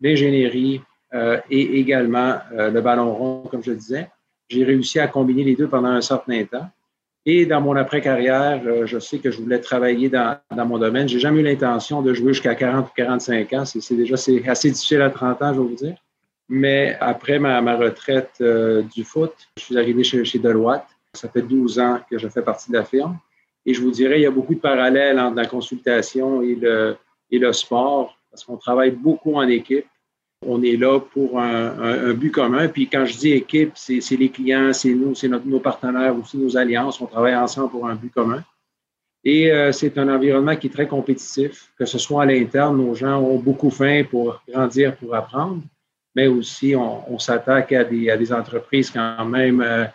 l'ingénierie euh, et également euh, le ballon rond, comme je disais. J'ai réussi à combiner les deux pendant un certain temps. Et dans mon après-carrière, euh, je sais que je voulais travailler dans, mon domaine. J'ai jamais eu l'intention de jouer jusqu'à 40 ou 45 ans. C'est déjà assez difficile à 30 ans, je vais vous dire. Mais après ma, ma retraite du foot, je suis arrivé chez, chez Deloitte. Ça fait 12 ans que je fais partie de la firme. Et je vous dirais, il y a beaucoup de parallèles entre la consultation et le, et le sport, parce qu'on travaille beaucoup en équipe. On est là pour un, but commun. Puis quand je dis équipe, c'est les clients, c'est nous, c'est nos partenaires aussi, nos alliances. On travaille ensemble pour un but commun. Et euh, c'est un environnement qui est très compétitif, que ce soit à l'interne, nos gens ont beaucoup faim pour grandir, pour apprendre, mais aussi on, s'attaque à des, entreprises quand même euh,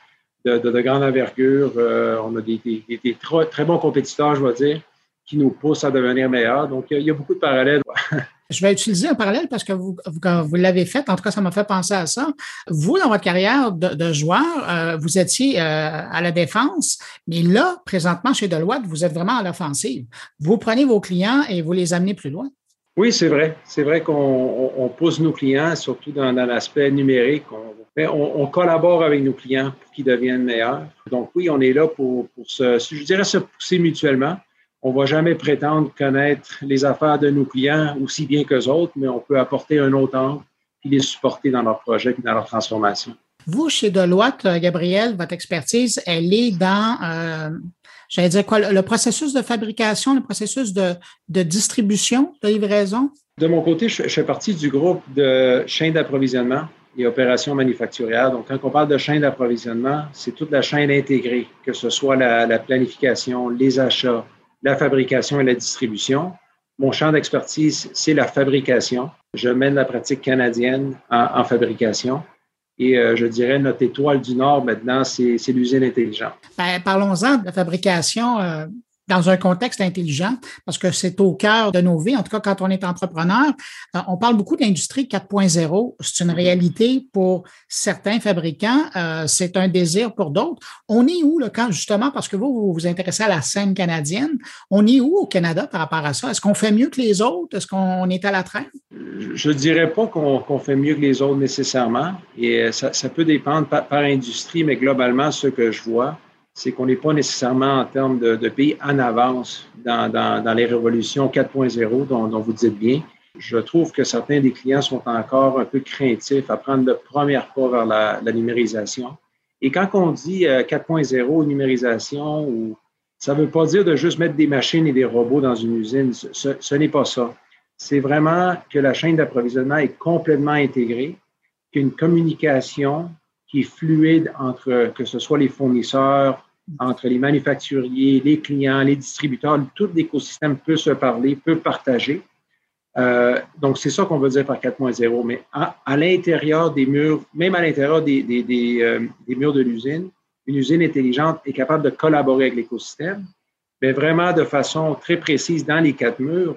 de, grande envergure. Euh, on a des, très, très, bons compétiteurs, je vais dire, qui nous poussent à devenir meilleurs. Donc, il y a beaucoup de parallèles. Je vais utiliser un parallèle parce que vous, quand vous l'avez fait, en tout cas, ça m'a fait penser à ça. Vous, dans votre carrière de, joueur, euh, vous étiez euh, à la défense, mais là, présentement, chez Deloitte, vous êtes vraiment à l'offensive. Vous prenez vos clients et vous les amenez plus loin. Oui, c'est vrai. C'est vrai qu'on pousse nos clients, surtout dans, l'aspect numérique. On, on, collabore avec nos clients pour qu'ils deviennent meilleurs. Donc oui, on est là pour, pour se, je dirais, se pousser mutuellement on ne va jamais prétendre connaître les affaires de nos clients aussi bien qu'eux autres, mais on peut apporter un autre angle et les supporter dans leur projet et dans leur transformation. Vous, chez Deloitte, euh, Gabriel, votre expertise, elle est dans, euh, j'allais dire quoi, le processus de fabrication, le processus de, distribution, de livraison? De mon côté, je, fais partie du groupe de chaîne d'approvisionnement et opérations manufacturières. Donc, quand on parle de chaîne d'approvisionnement, c'est toute la chaîne intégrée, que ce soit la planification, les achats, la fabrication et la distribution. Mon champ d'expertise, c'est la fabrication. Je mène la pratique canadienne en, fabrication. Et euh, je dirais, notre étoile du Nord maintenant, c'est l'usine intelligente. Ben, Parlons-en de la fabrication. Euh, dans un contexte intelligent, parce que c'est au cœur de nos vies. En tout cas, quand on est entrepreneur, euh, on parle beaucoup de l'industrie 4.0. C'est une réalité pour certains fabricants, euh, c'est un désir pour d'autres. On est où, là, quand justement, parce que vous, vous vous intéressez à la scène canadienne, on est où au Canada par rapport à ça? Est-ce qu'on fait mieux que les autres? Est-ce qu'on est à la traîne? Je ne dirais pas qu'on fait mieux que les autres nécessairement, et ça, ça peut dépendre par industrie, mais globalement, ce que je vois, c'est qu'on n'est pas nécessairement en termes de, pays en avance dans, les révolutions 4.0 dont, vous dites bien. Je trouve que certains des clients sont encore un peu craintifs à prendre le premier pas vers la, numérisation. Et quand on dit 4.0 euh, numérisation, ça ne veut pas dire de juste mettre des machines et des robots dans une usine. Ce n'est pas ça. C'est vraiment que la chaîne d'approvisionnement est complètement intégrée, qu'une communication qui est fluide entre que ce soit les fournisseurs, entre les manufacturiers, les clients, les distributeurs, tout l'écosystème peut se parler, peut partager. Euh, donc, c'est ça qu'on veut dire par 4.0. Mais à, l'intérieur des murs, même à l'intérieur des, euh, des, murs de l'usine, une usine intelligente est capable de collaborer avec l'écosystème, mais vraiment de façon très précise dans les quatre murs.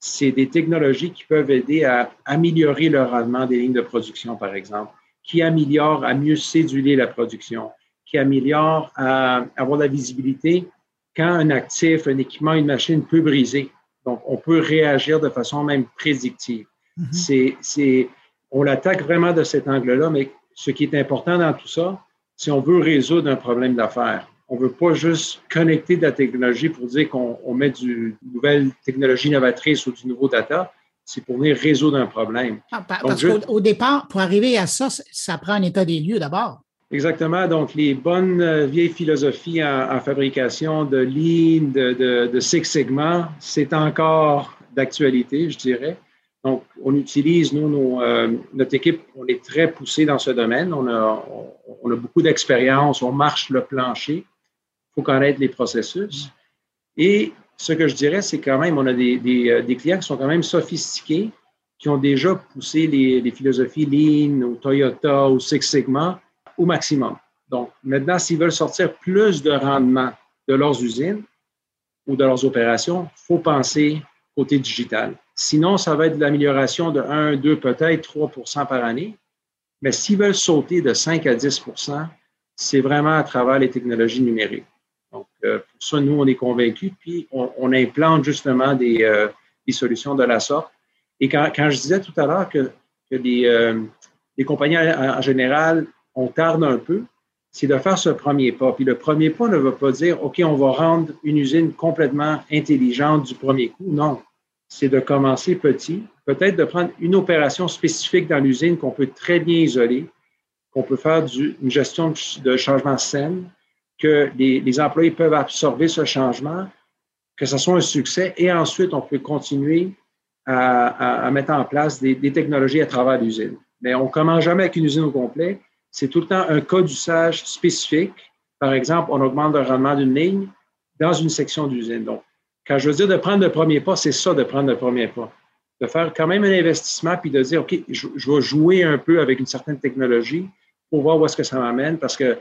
C'est des technologies qui peuvent aider à améliorer le rendement des lignes de production, par exemple qui améliore à mieux céduler la production, qui améliore à avoir la visibilité quand un actif, un équipement, une machine peut briser. Donc, on peut réagir de façon même prédictive. Mm-hmm. C'est, on l'attaque vraiment de cet angle-là, mais ce qui est important dans tout ça, c'est on veut résoudre un problème d'affaires. On ne veut pas juste connecter de la technologie pour dire qu'on met du nouvelle technologie novatrice ou du nouveau data c'est pour venir résoudre un problème. Ah, parce qu'au départ, pour arriver à ça, ça prend un état des lieux d'abord. Exactement. Donc, les bonnes euh, vieilles philosophies en, fabrication de Lean, de, Six Sigma, c'est encore d'actualité, je dirais. Donc, on utilise, nous, euh, notre équipe, on est très poussé dans ce domaine. On a, on a beaucoup d'expérience, on marche le plancher. Il faut connaître les processus. Et ce que je dirais, c'est quand même, on a des, euh, des, clients qui sont quand même sophistiqués, qui ont déjà poussé les, les, philosophies Lean ou Toyota ou Six Sigma au maximum. Donc, maintenant, s'ils veulent sortir plus de rendement de leurs usines ou de leurs opérations, il faut penser côté digital. Sinon, ça va être de l'amélioration de 1, 2, peut-être 3% par année. Mais s'ils veulent sauter de 5 à 10% c'est vraiment à travers les technologies numériques. Donc, euh, pour ça, nous, on est convaincus, puis on, implante justement euh, des, solutions de la sorte. Et quand, je disais tout à l'heure que, des, euh, compagnies en, général, on tarde un peu, c'est de faire ce premier pas. Puis le premier pas ne veut pas dire, OK, on va rendre une usine complètement intelligente du premier coup. Non, c'est de commencer petit, peut-être de prendre une opération spécifique dans l'usine qu'on peut très bien isoler, qu'on peut faire une gestion de changement saine, que les, employés peuvent absorber ce changement, que ce soit un succès, et ensuite on peut continuer à, mettre en place des, technologies à travers l'usine. Mais on ne commence jamais avec une usine au complet. C'est tout le temps un cas d'usage spécifique. Par exemple, on augmente le rendement d'une ligne dans une section d'usine. Donc, quand je veux dire de prendre le premier pas, c'est ça de prendre le premier pas. De faire quand même un investissement puis de dire, OK, je, je vais jouer un peu avec une certaine technologie pour voir où est-ce que ça m'amène parce que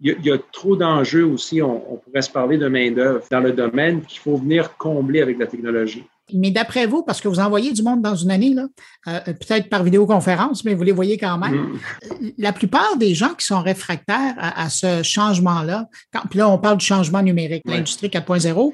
il y, a, trop d'enjeux aussi. On, pourrait se parler de main-d'œuvre dans le domaine qu'il faut venir combler avec la technologie. Mais d'après vous, parce que vous envoyez du monde dans une année, là, euh, peut-être par vidéoconférence, mais vous les voyez quand même, mm. la plupart des gens qui sont réfractaires à, ce changement-là, puis là, on parle du changement numérique, l'industrie 4.0,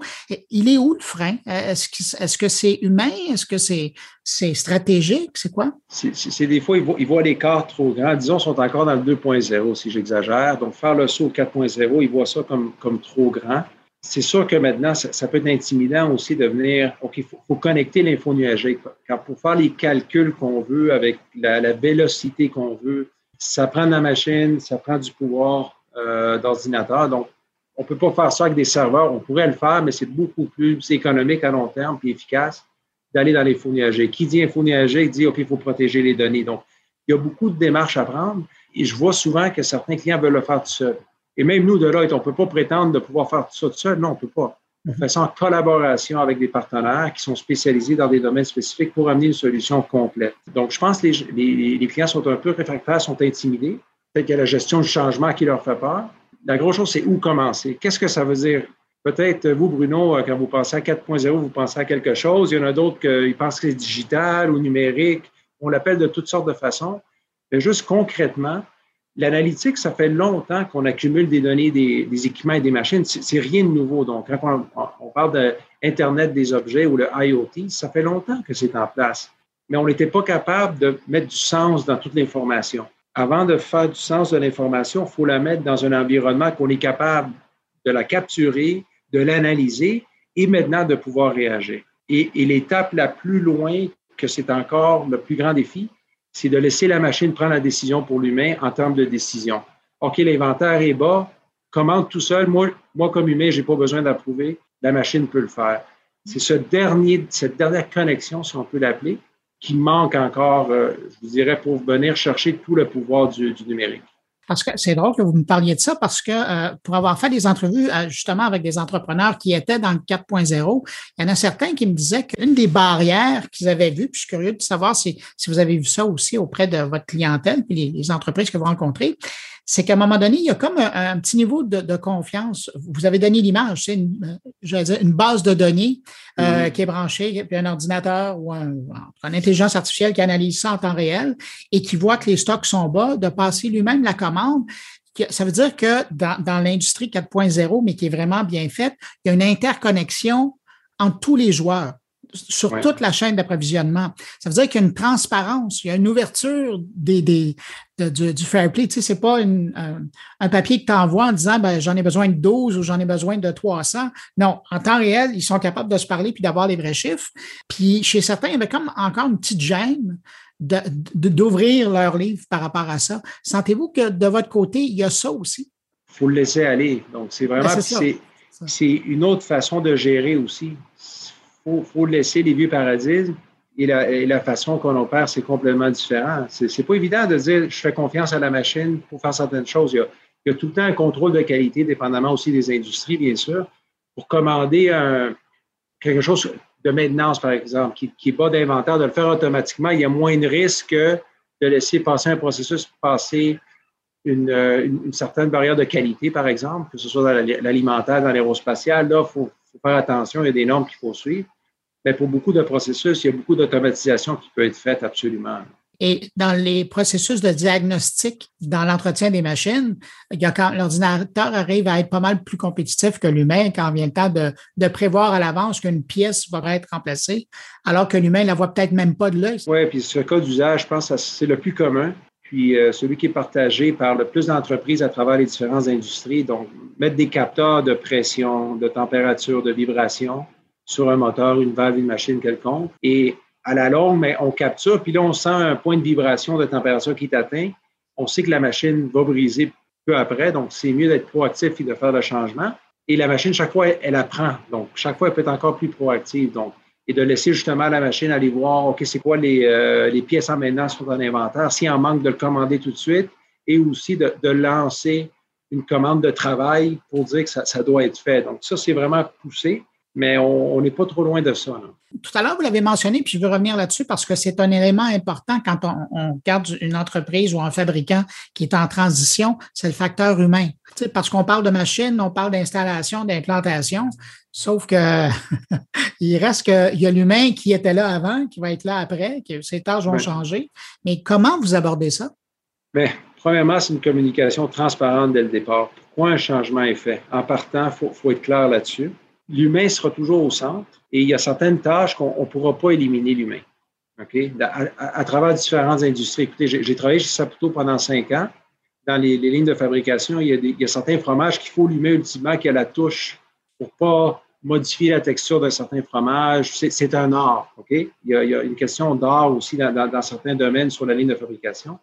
il est où le frein? Est-ce que c'est humain? Est-ce que c'est c'est stratégique? C'est quoi? C'est des fois, ils voient, ils voient l'écart trop grand. Disons, ils sont encore dans le 2.0, si j'exagère. Donc, faire le saut au 4.0, ils voient ça comme, comme trop grand. C'est sûr que maintenant, ça, peut être intimidant aussi de venir, OK, il faut, connecter l'info nuagique. Car pour faire les calculs qu'on veut avec la, vélocité qu'on veut, ça prend de la machine, ça prend du pouvoir euh, d'ordinateur. Donc, on ne peut pas faire ça avec des serveurs. On pourrait le faire, mais c'est beaucoup plus économique à long terme et efficace d'aller dans les nuagiques. Qui dit nuagique dit, OK, il faut protéger les données. Donc, il y a beaucoup de démarches à prendre et je vois souvent que certains clients veulent le faire tout seul. Et même nous, de là, on ne peut pas prétendre de pouvoir faire tout ça tout seul. Non, on ne peut pas. On fait ça en collaboration avec des partenaires qui sont spécialisés dans des domaines spécifiques pour amener une solution complète. Donc, je pense que les, les, clients sont un peu réfractaires, sont intimidés. Peut-être qu'il y a la gestion du changement qui leur fait peur. La grosse chose, c'est où commencer. Qu'est-ce que ça veut dire? Peut-être vous, Bruno, quand vous pensez à 4.0, vous pensez à quelque chose. Il y en a d'autres qui pensent que c'est digital ou numérique. On l'appelle de toutes sortes de façons. Mais juste concrètement, l'analytique, ça fait longtemps qu'on accumule des données des, équipements et des machines. C'est rien de nouveau. Donc, quand on, parle d'Internet des objets ou le IoT, ça fait longtemps que c'est en place. Mais on n'était pas capable de mettre du sens dans toute l'information. Avant de faire du sens de l'information, il faut la mettre dans un environnement qu'on est capable de la capturer, de l'analyser et maintenant de pouvoir réagir. Et, l'étape la plus loin, que c'est encore le plus grand défi, c'est de laisser la machine prendre la décision pour l'humain en termes de décision. OK, l'inventaire est bas, commande tout seul. Moi, moi comme humain, je n'ai pas besoin d'approuver. La machine peut le faire. C'est ce dernier, cette dernière connexion, si on peut l'appeler, qui manque encore, euh, je vous dirais, pour venir chercher tout le pouvoir du numérique. Parce que c'est drôle que vous me parliez de ça parce que euh, pour avoir fait des entrevues euh, justement avec des entrepreneurs qui étaient dans le 4.0, il y en a certains qui me disaient qu'une des barrières qu'ils avaient vues, puis je suis curieux de savoir si, si vous avez vu ça aussi auprès de votre clientèle puis les entreprises que vous rencontrez, c'est qu'à un moment donné, il y a comme un, petit niveau de, confiance. Vous avez donné l'image, c'est une, une base de données euh, qui est branchée, puis un ordinateur ou un, une intelligence artificielle qui analyse ça en temps réel et qui voit que les stocks sont bas, de passer lui-même la commande. Ça veut dire que dans, dans l'industrie 4.0, mais qui est vraiment bien faite, il y a une interconnexion entre tous les joueurs sur toute la chaîne d'approvisionnement. Ça veut dire qu'il y a une transparence, il y a une ouverture des, des du, fair play. Tu sais, c'est pas une, un, papier que tu envoies en disant ben, j'en ai besoin de 12 ou j'en ai besoin de 300. Non, en temps réel, ils sont capables de se parler puis d'avoir les vrais chiffres. Puis chez certains, il y avait comme encore une petite gêne d'ouvrir leur livre par rapport à ça. Sentez-vous que de votre côté, il y a ça aussi? Il faut le laisser aller. Donc, c'est vraiment, ben, c'est une autre façon de gérer aussi faut, faut laisser les vieux paradigmes et la, et la façon qu'on opère, c'est complètement différent. C'est, c'est pas évident de dire je fais confiance à la machine pour faire certaines choses. Il y, a, il y a tout le temps un contrôle de qualité, dépendamment aussi des industries, bien sûr, pour commander un, quelque chose de maintenance, par exemple, qui n'est pas d'inventaire, de le faire automatiquement. Il y a moins de risques que de laisser passer un processus, passer une, une, certaine barrière de qualité, par exemple, que ce soit dans l'alimentaire, dans l'aérospatial. Là, il faut faire attention, il y a des normes qu'il faut suivre. Mais pour beaucoup de processus, il y a beaucoup d'automatisation qui peut être faite absolument. Et dans les processus de diagnostic, dans l'entretien des machines, il y a quand l'ordinateur arrive à être pas mal plus compétitif que l'humain quand vient le temps de, prévoir à l'avance qu'une pièce va être remplacée, alors que l'humain ne la voit peut-être même pas de l'œil. Oui, puis ce cas d'usage, je pense que c'est le plus commun. Puis euh, celui qui est partagé par le plus d'entreprises à travers les différentes industries. Donc, mettre des capteurs de pression, de température, de vibration sur un moteur, une valve, une machine quelconque. Et à la longue, mais on capture, puis là, on sent un point de vibration de température qui est atteint. On sait que la machine va briser peu après, donc c'est mieux d'être proactif et de faire le changement. Et la machine, chaque fois, elle, apprend. Donc, chaque fois, elle peut être encore plus proactive. Donc, et de laisser justement la machine aller voir, OK, c'est quoi les, euh, pièces en maintenance sur ton inventaire, s'il en manque, de le commander tout de suite, et aussi de, lancer une commande de travail pour dire que ça doit être fait. Donc, ça, c'est vraiment poussé mais on n'est pas trop loin de ça. Tout à l'heure, vous l'avez mentionné, puis je veux revenir là-dessus parce que c'est un élément important quand on, regarde une entreprise ou un fabricant qui est en transition, c'est le facteur humain. parce qu'on parle de machine, on parle d'installation, d'implantation, sauf que il reste qu'il y a l'humain qui était là avant, qui va être là après, que ses tâches vont changer. Mais comment vous abordez ça? Bien, premièrement, c'est une communication transparente dès le départ. Pourquoi un changement est fait? En partant, il faut être clair là-dessus l'humain sera toujours au centre et il y a certaines tâches qu'on ne pourra pas éliminer l'humain. OK? À, travers différentes industries. Écoutez, j'ai travaillé chez Saputo pendant cinq ans. Dans les, lignes de fabrication, il y, a certains fromages qu'il faut l'humain ultimement qui a la touche pour pas modifier la texture d'un certain fromage. C'est un art. Il y a, une question d'art aussi dans, dans, certains domaines sur la ligne de fabrication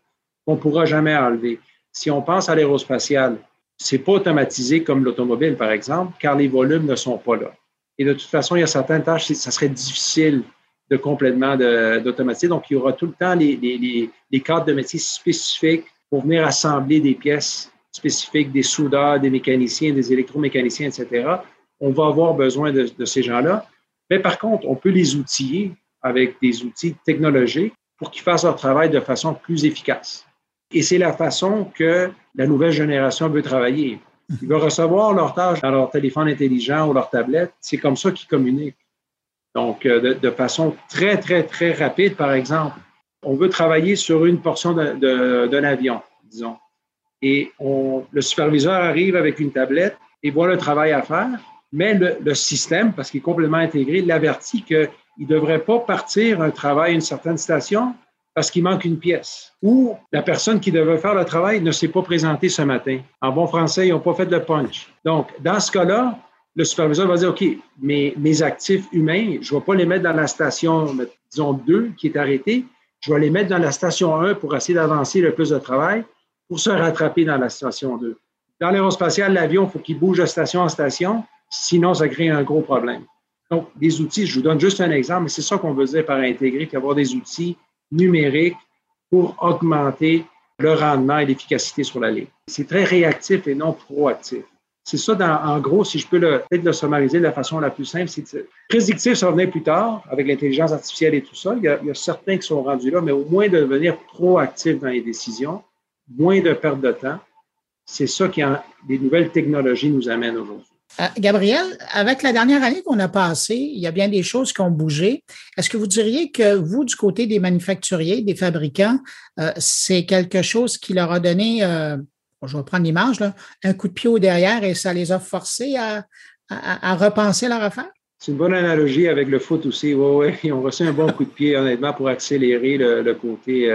qu'on ne pourra jamais enlever. Si on pense à l'aérospatial, c'est pas automatisé comme l'automobile, par exemple, car les volumes ne sont pas là. Et de toute façon, il y a certaines tâches, ça serait difficile de complètement d'automatiser. Donc, il y aura tout le temps les, les, cadres de métier spécifiques pour venir assembler des pièces spécifiques, des soudeurs, des mécaniciens, des électromécaniciens, etc. On va avoir besoin de ces gens-là. Mais par contre, on peut les outiller avec des outils technologiques pour qu'ils fassent leur travail de façon plus efficace. Et c'est la façon que la nouvelle génération veut travailler. Ils vont recevoir leur tâche dans leur téléphone intelligent ou leur tablette. C'est comme ça qu'ils communiquent. Donc, euh, de, façon très, très, très rapide, par exemple, on veut travailler sur une portion d'un avion, disons. Et le superviseur arrive avec une tablette et voit le travail à faire, mais le, le système, parce qu'il est complètement intégré, l'avertit qu'il ne devrait pas partir un travail à une certaine station parce qu'il manque une pièce. Ou la personne qui devait faire le travail ne s'est pas présentée ce matin. En bon français, ils n'ont pas fait de punch. Donc, dans ce cas-là, le superviseur va dire, OK, mes, actifs humains, je ne vais pas les mettre dans la station, disons, 2 qui est arrêtée. Je vais les mettre dans la station 1 pour essayer d'avancer le plus de travail pour se rattraper dans la station 2. Dans l'aérospatial, l'avion, il faut qu'il bouge de station en station, sinon ça crée un gros problème. Donc, des outils, je vous donne juste un exemple, mais c'est ça qu'on veut dire par intégrer, avoir des outils numérique pour augmenter le rendement et l'efficacité sur la ligne. C'est très réactif et non proactif. C'est ça, en gros, si je peux peut-être le summariser de la façon la plus simple, c'est prédictif, ça venir plus tard avec l'intelligence artificielle et tout ça. Il y, a, certains qui sont rendus là, mais au moins de devenir proactif dans les décisions, moins de perte de temps. C'est ça qui, a, les nouvelles technologies nous amènent aujourd'hui. Euh, Gabriel, avec la dernière année qu'on a passée, il y a bien des choses qui ont bougé. Est-ce que vous diriez que vous, du côté des manufacturiers, des fabricants, euh, c'est quelque chose qui leur a donné, euh, je vais prendre l'image, un coup de pied au derrière et ça les a forcés à, repenser leur affaire? C'est une bonne analogie avec le foot aussi. Oui, oui, ils ont reçu un bon coup de pied, honnêtement, pour accélérer le, le côté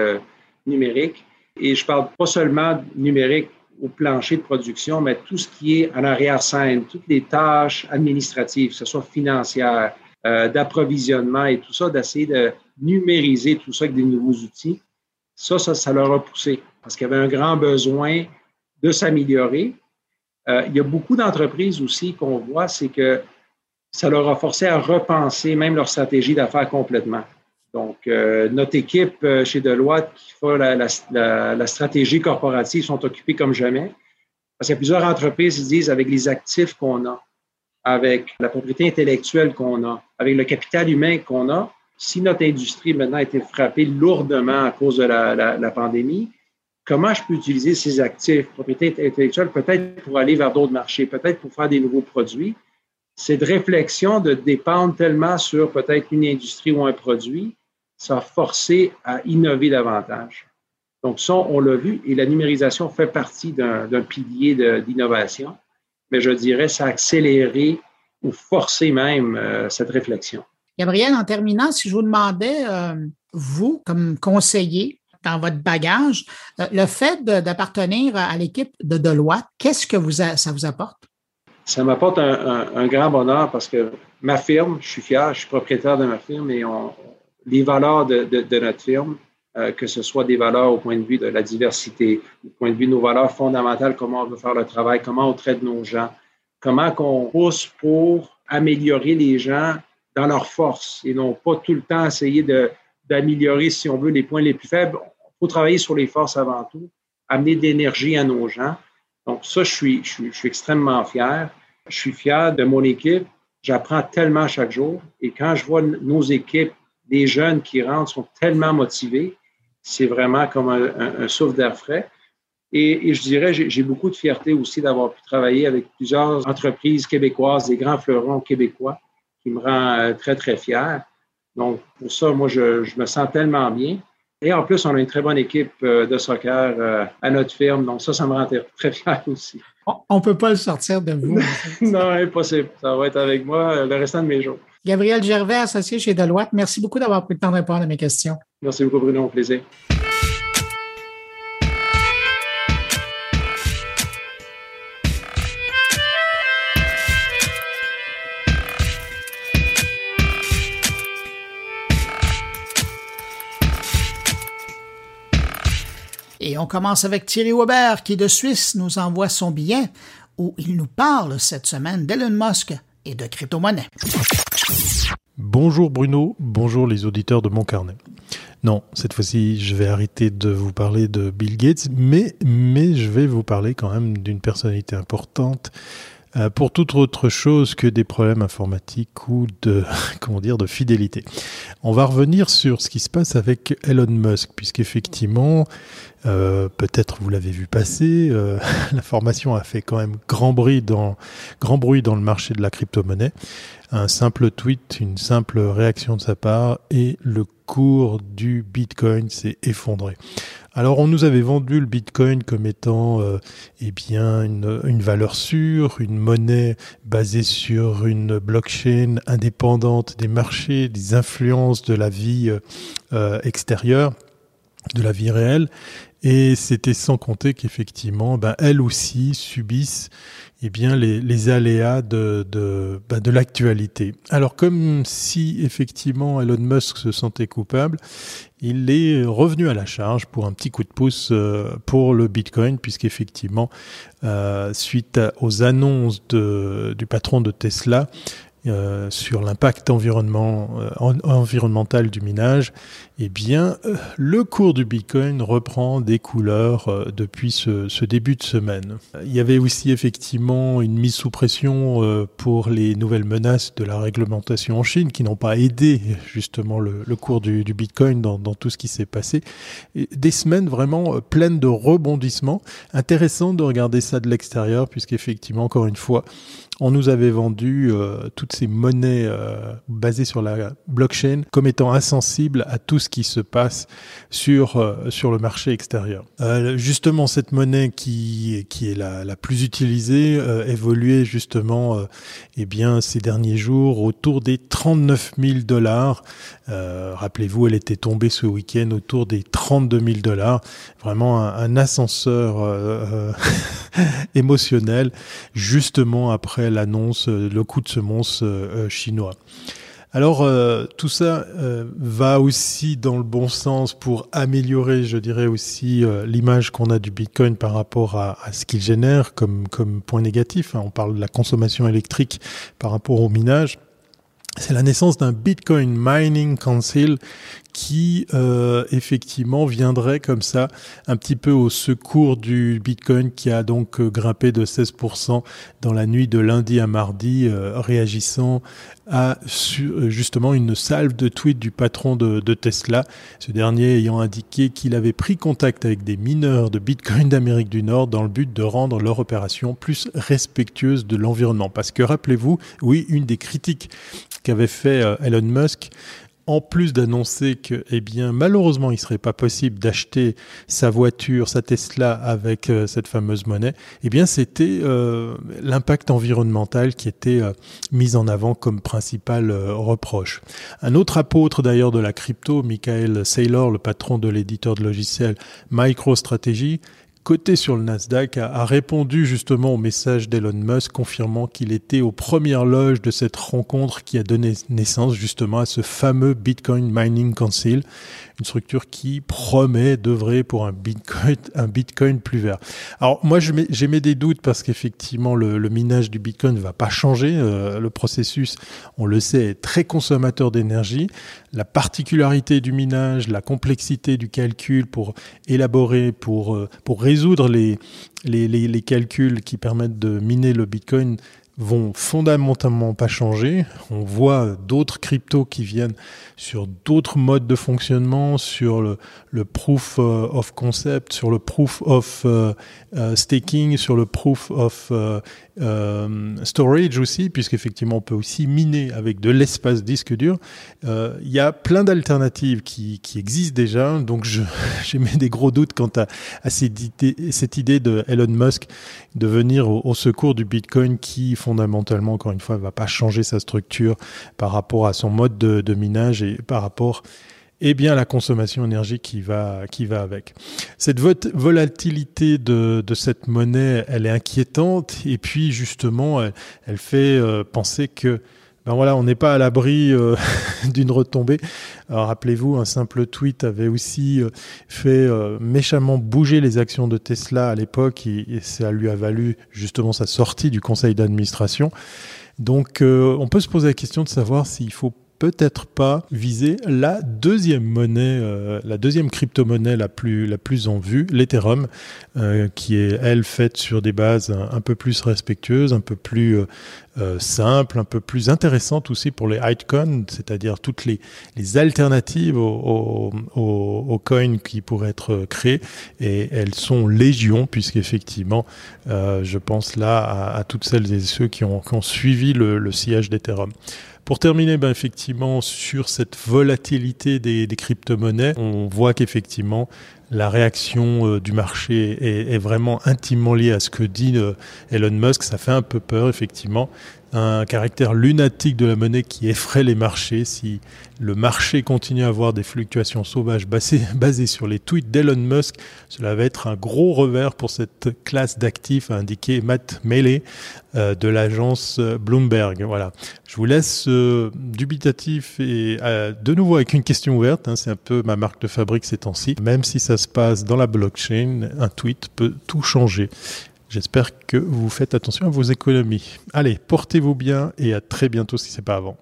numérique. Et je parle pas seulement numérique au plancher de production, mais tout ce qui est en arrière-scène, toutes les tâches administratives, que ce soit financières, euh, d'approvisionnement et tout ça, d'essayer de numériser tout ça avec des nouveaux outils, ça, ça, ça leur a poussé parce qu'il y avait un grand besoin de s'améliorer. Euh, il y a beaucoup d'entreprises aussi qu'on voit, c'est que ça leur a forcé à repenser même leur stratégie d'affaires complètement. Donc, euh, notre équipe euh, chez Deloitte qui fait la, stratégie corporative sont occupés comme jamais. Parce qu'il y a plusieurs entreprises qui disent avec les actifs qu'on a, avec la propriété intellectuelle qu'on a, avec le capital humain qu'on a, si notre industrie maintenant a été frappée lourdement à cause de la, pandémie, comment je peux utiliser ces actifs, propriété intellectuelle, peut-être pour aller vers d'autres marchés, peut-être pour faire des nouveaux produits? Cette réflexion de dépendre tellement sur peut-être une industrie ou un produit ça a forcé à innover davantage. Donc ça, on l'a vu, et la numérisation fait partie d'un pilier d'innovation, mais je dirais ça a accéléré ou forcé même euh, cette réflexion. Gabriel, en terminant, si je vous demandais, euh, vous, comme conseiller dans votre bagage, euh, le fait d'appartenir à l'équipe de Deloitte, qu'est-ce que vous ça vous apporte? Ça m'apporte un, un, grand bonheur parce que ma firme, je suis fier, je suis propriétaire de ma firme et on, les valeurs de, notre firme, euh, que ce soit des valeurs au point de vue de la diversité, au point de vue de nos valeurs fondamentales, comment on veut faire le travail, comment on traite nos gens, comment qu'on pousse pour améliorer les gens dans leur force et non pas tout le temps essayer d'améliorer, si on veut, les points les plus faibles. Il faut travailler sur les forces avant tout, amener de l'énergie à nos gens. Donc ça, je suis, je suis extrêmement fier. Je suis fier de mon équipe. J'apprends tellement chaque jour. Et quand je vois nos équipes les jeunes qui rentrent sont tellement motivés. C'est vraiment comme un, souffle d'air frais. Et, je dirais, j'ai beaucoup de fierté aussi d'avoir pu travailler avec plusieurs entreprises québécoises, des grands fleurons québécois, qui me rend euh, très, très fier. Donc, pour ça, moi, je, me sens tellement bien. Et en plus, on a une très bonne équipe euh, de soccer euh, à notre firme. Donc, ça, ça me rend très fier aussi. On ne peut pas le sortir de vous. non, impossible. Ça va être avec moi le restant de mes jours. Gabriel Gervais, associé chez Deloitte, merci beaucoup d'avoir pris le temps de répondre à mes questions. Merci beaucoup, Bruno. Au plaisir. Et on commence avec Thierry Weber qui de Suisse nous envoie son billet où il nous parle cette semaine d'Elon Musk et de crypto-monnaie. Bonjour Bruno, bonjour les auditeurs de mon carnet. Non, cette fois-ci, je vais arrêter de vous parler de Bill Gates, mais, mais je vais vous parler quand même d'une personnalité importante euh, pour toute autre chose que des problèmes informatiques ou de, comment dire, de fidélité. On va revenir sur ce qui se passe avec Elon Musk, puisqu'effectivement, euh, peut-être vous l'avez vu passer, euh, l'information a fait quand même grand bruit dans, grand bruit dans le marché de la crypto-monnaie. Un simple tweet, une simple réaction de sa part et le cours du Bitcoin s'est effondré. Alors on nous avait vendu le Bitcoin comme étant euh, eh bien une, une, valeur sûre, une monnaie basée sur une blockchain indépendante des marchés, des influences de la vie euh, extérieure, de la vie réelle. Et c'était sans compter qu'effectivement, ben, elles aussi subissent eh bien, les, les aléas de, de, ben, de l'actualité. Alors comme si effectivement Elon Musk se sentait coupable, il est revenu à la charge pour un petit coup de pouce euh, pour le Bitcoin, puisqu'effectivement, euh, suite aux annonces de, du patron de Tesla, euh, sur l'impact environnement, euh, environnemental du minage, eh bien, euh, le cours du Bitcoin reprend des couleurs depuis ce, ce, début de semaine. Il y avait aussi effectivement une mise sous pression pour les nouvelles menaces de la réglementation en Chine qui n'ont pas aidé justement le, le cours du, du, Bitcoin dans, dans, tout ce qui s'est passé. Des semaines vraiment pleines de rebondissements. Intéressant de regarder ça de l'extérieur puisqu'effectivement, encore une fois, on nous avait vendu euh, toutes ces monnaies euh, basées sur la blockchain comme étant insensibles à tout ce qui se passe sur euh, sur le marché extérieur. justement, cette monnaie qui qui est la, la plus utilisée évoluait justement eh bien ces derniers jours autour des 39 000 dollars. Rappelez-vous, elle était tombée ce week-end autour des 32 000 dollars. Vraiment un, un ascenseur émotionnel justement après l'annonce, euh, le coup de semonce euh, euh, chinois. Alors tout ça va aussi dans le bon sens pour améliorer, je dirais aussi, l'image qu'on a du Bitcoin par rapport à, ce qu'il génère comme, comme point négatif. Hein. On parle de la consommation électrique par rapport au minage. C'est la naissance d'un Bitcoin Mining Council qui euh, effectivement viendrait comme ça un petit peu au secours du Bitcoin qui a donc euh, grimpé de 16% dans la nuit de lundi à mardi, euh, réagissant à justement une salve de tweets du patron de, de Tesla, ce dernier ayant indiqué qu'il avait pris contact avec des mineurs de Bitcoin d'Amérique du Nord dans le but de rendre leur opération plus respectueuse de l'environnement. Parce que rappelez-vous, oui, une des critiques qu'avait fait Elon Musk, en plus d'annoncer que, eh bien, malheureusement, il serait pas possible d'acheter sa voiture, sa Tesla avec euh, cette fameuse monnaie, eh bien, c'était euh, l'impact environnemental qui était euh, mis en avant comme principal reproche. Un autre apôtre d'ailleurs de la crypto, Michael Saylor, le patron de l'éditeur de logiciels MicroStrategy, côté sur le Nasdaq, a, répondu justement au message d'Elon Musk confirmant qu'il était aux premières loges de cette rencontre qui a donné naissance justement à ce fameux Bitcoin Mining Council, une structure qui promet d'œuvrer pour un Bitcoin, un Bitcoin plus vert. Alors moi j'émets des doutes parce qu'effectivement le, minage du Bitcoin ne va pas changer. Euh, le processus, on le sait, est très consommateur d'énergie. La particularité du minage, la complexité du calcul pour élaborer, pour, euh, pour résoudre les, les, les, les calculs qui permettent de miner le Bitcoin vont fondamentalement pas changer. On voit d'autres cryptos qui viennent sur d'autres modes de fonctionnement, sur le, proof euh, of concept, sur le proof of euh, euh, staking, sur le proof of storage aussi, puisqu'effectivement on peut aussi miner avec de l'espace disque dur. Il y a plein d'alternatives qui, qui, existent déjà, donc j'ai mis des gros doutes quant à, à cette, idée, de Elon Musk de venir au, au secours du Bitcoin qui fondamentalement, encore une fois, va pas changer sa structure par rapport à son mode de, de minage et par rapport et bien la consommation énergie qui va, qui va avec. Cette volatilité de, de cette monnaie, elle est inquiétante et puis justement, elle, elle fait euh, penser que ben voilà, on n'est pas à l'abri euh, d'une retombée. Rappelez-vous, un simple tweet avait aussi euh, fait méchamment bouger les actions de Tesla à l'époque et, et, ça lui a valu justement sa sortie du conseil d'administration. Donc on peut se poser la question de savoir s'il faut peut-être pas viser la deuxième monnaie, euh, la deuxième crypto-monnaie la plus, la plus en vue, l'Ethereum, euh, qui est, elle, faite sur des bases un, peu plus respectueuses, un peu plus euh, simples, un peu plus intéressantes aussi pour les altcoins, c'est-à-dire toutes les, alternatives aux, coins qui pourraient être créés. Et elles sont légion, puisqu'effectivement, je pense là à, toutes celles et ceux qui ont, suivi le, le sillage d'Ethereum. Pour terminer, ben effectivement, sur cette volatilité des, crypto-monnaies, on voit qu'effectivement, la réaction euh, du marché est, est, vraiment intimement liée à ce que dit euh, Elon Musk. Ça fait un peu peur, effectivement un caractère lunatique de la monnaie qui effraie les marchés. Si le marché continue à avoir des fluctuations sauvages basées, sur les tweets d'Elon Musk, cela va être un gros revers pour cette classe d'actifs, a indiqué Matt Mealy euh, de l'agence Bloomberg. Voilà. Je vous laisse euh, dubitatif et euh, de nouveau avec une question ouverte. Hein, c'est un peu ma marque de fabrique ces temps-ci. Même si ça se passe dans la blockchain, un tweet peut tout changer. J'espère que vous faites attention à vos économies. Allez, portez-vous bien et à très bientôt si ce n'est pas avant.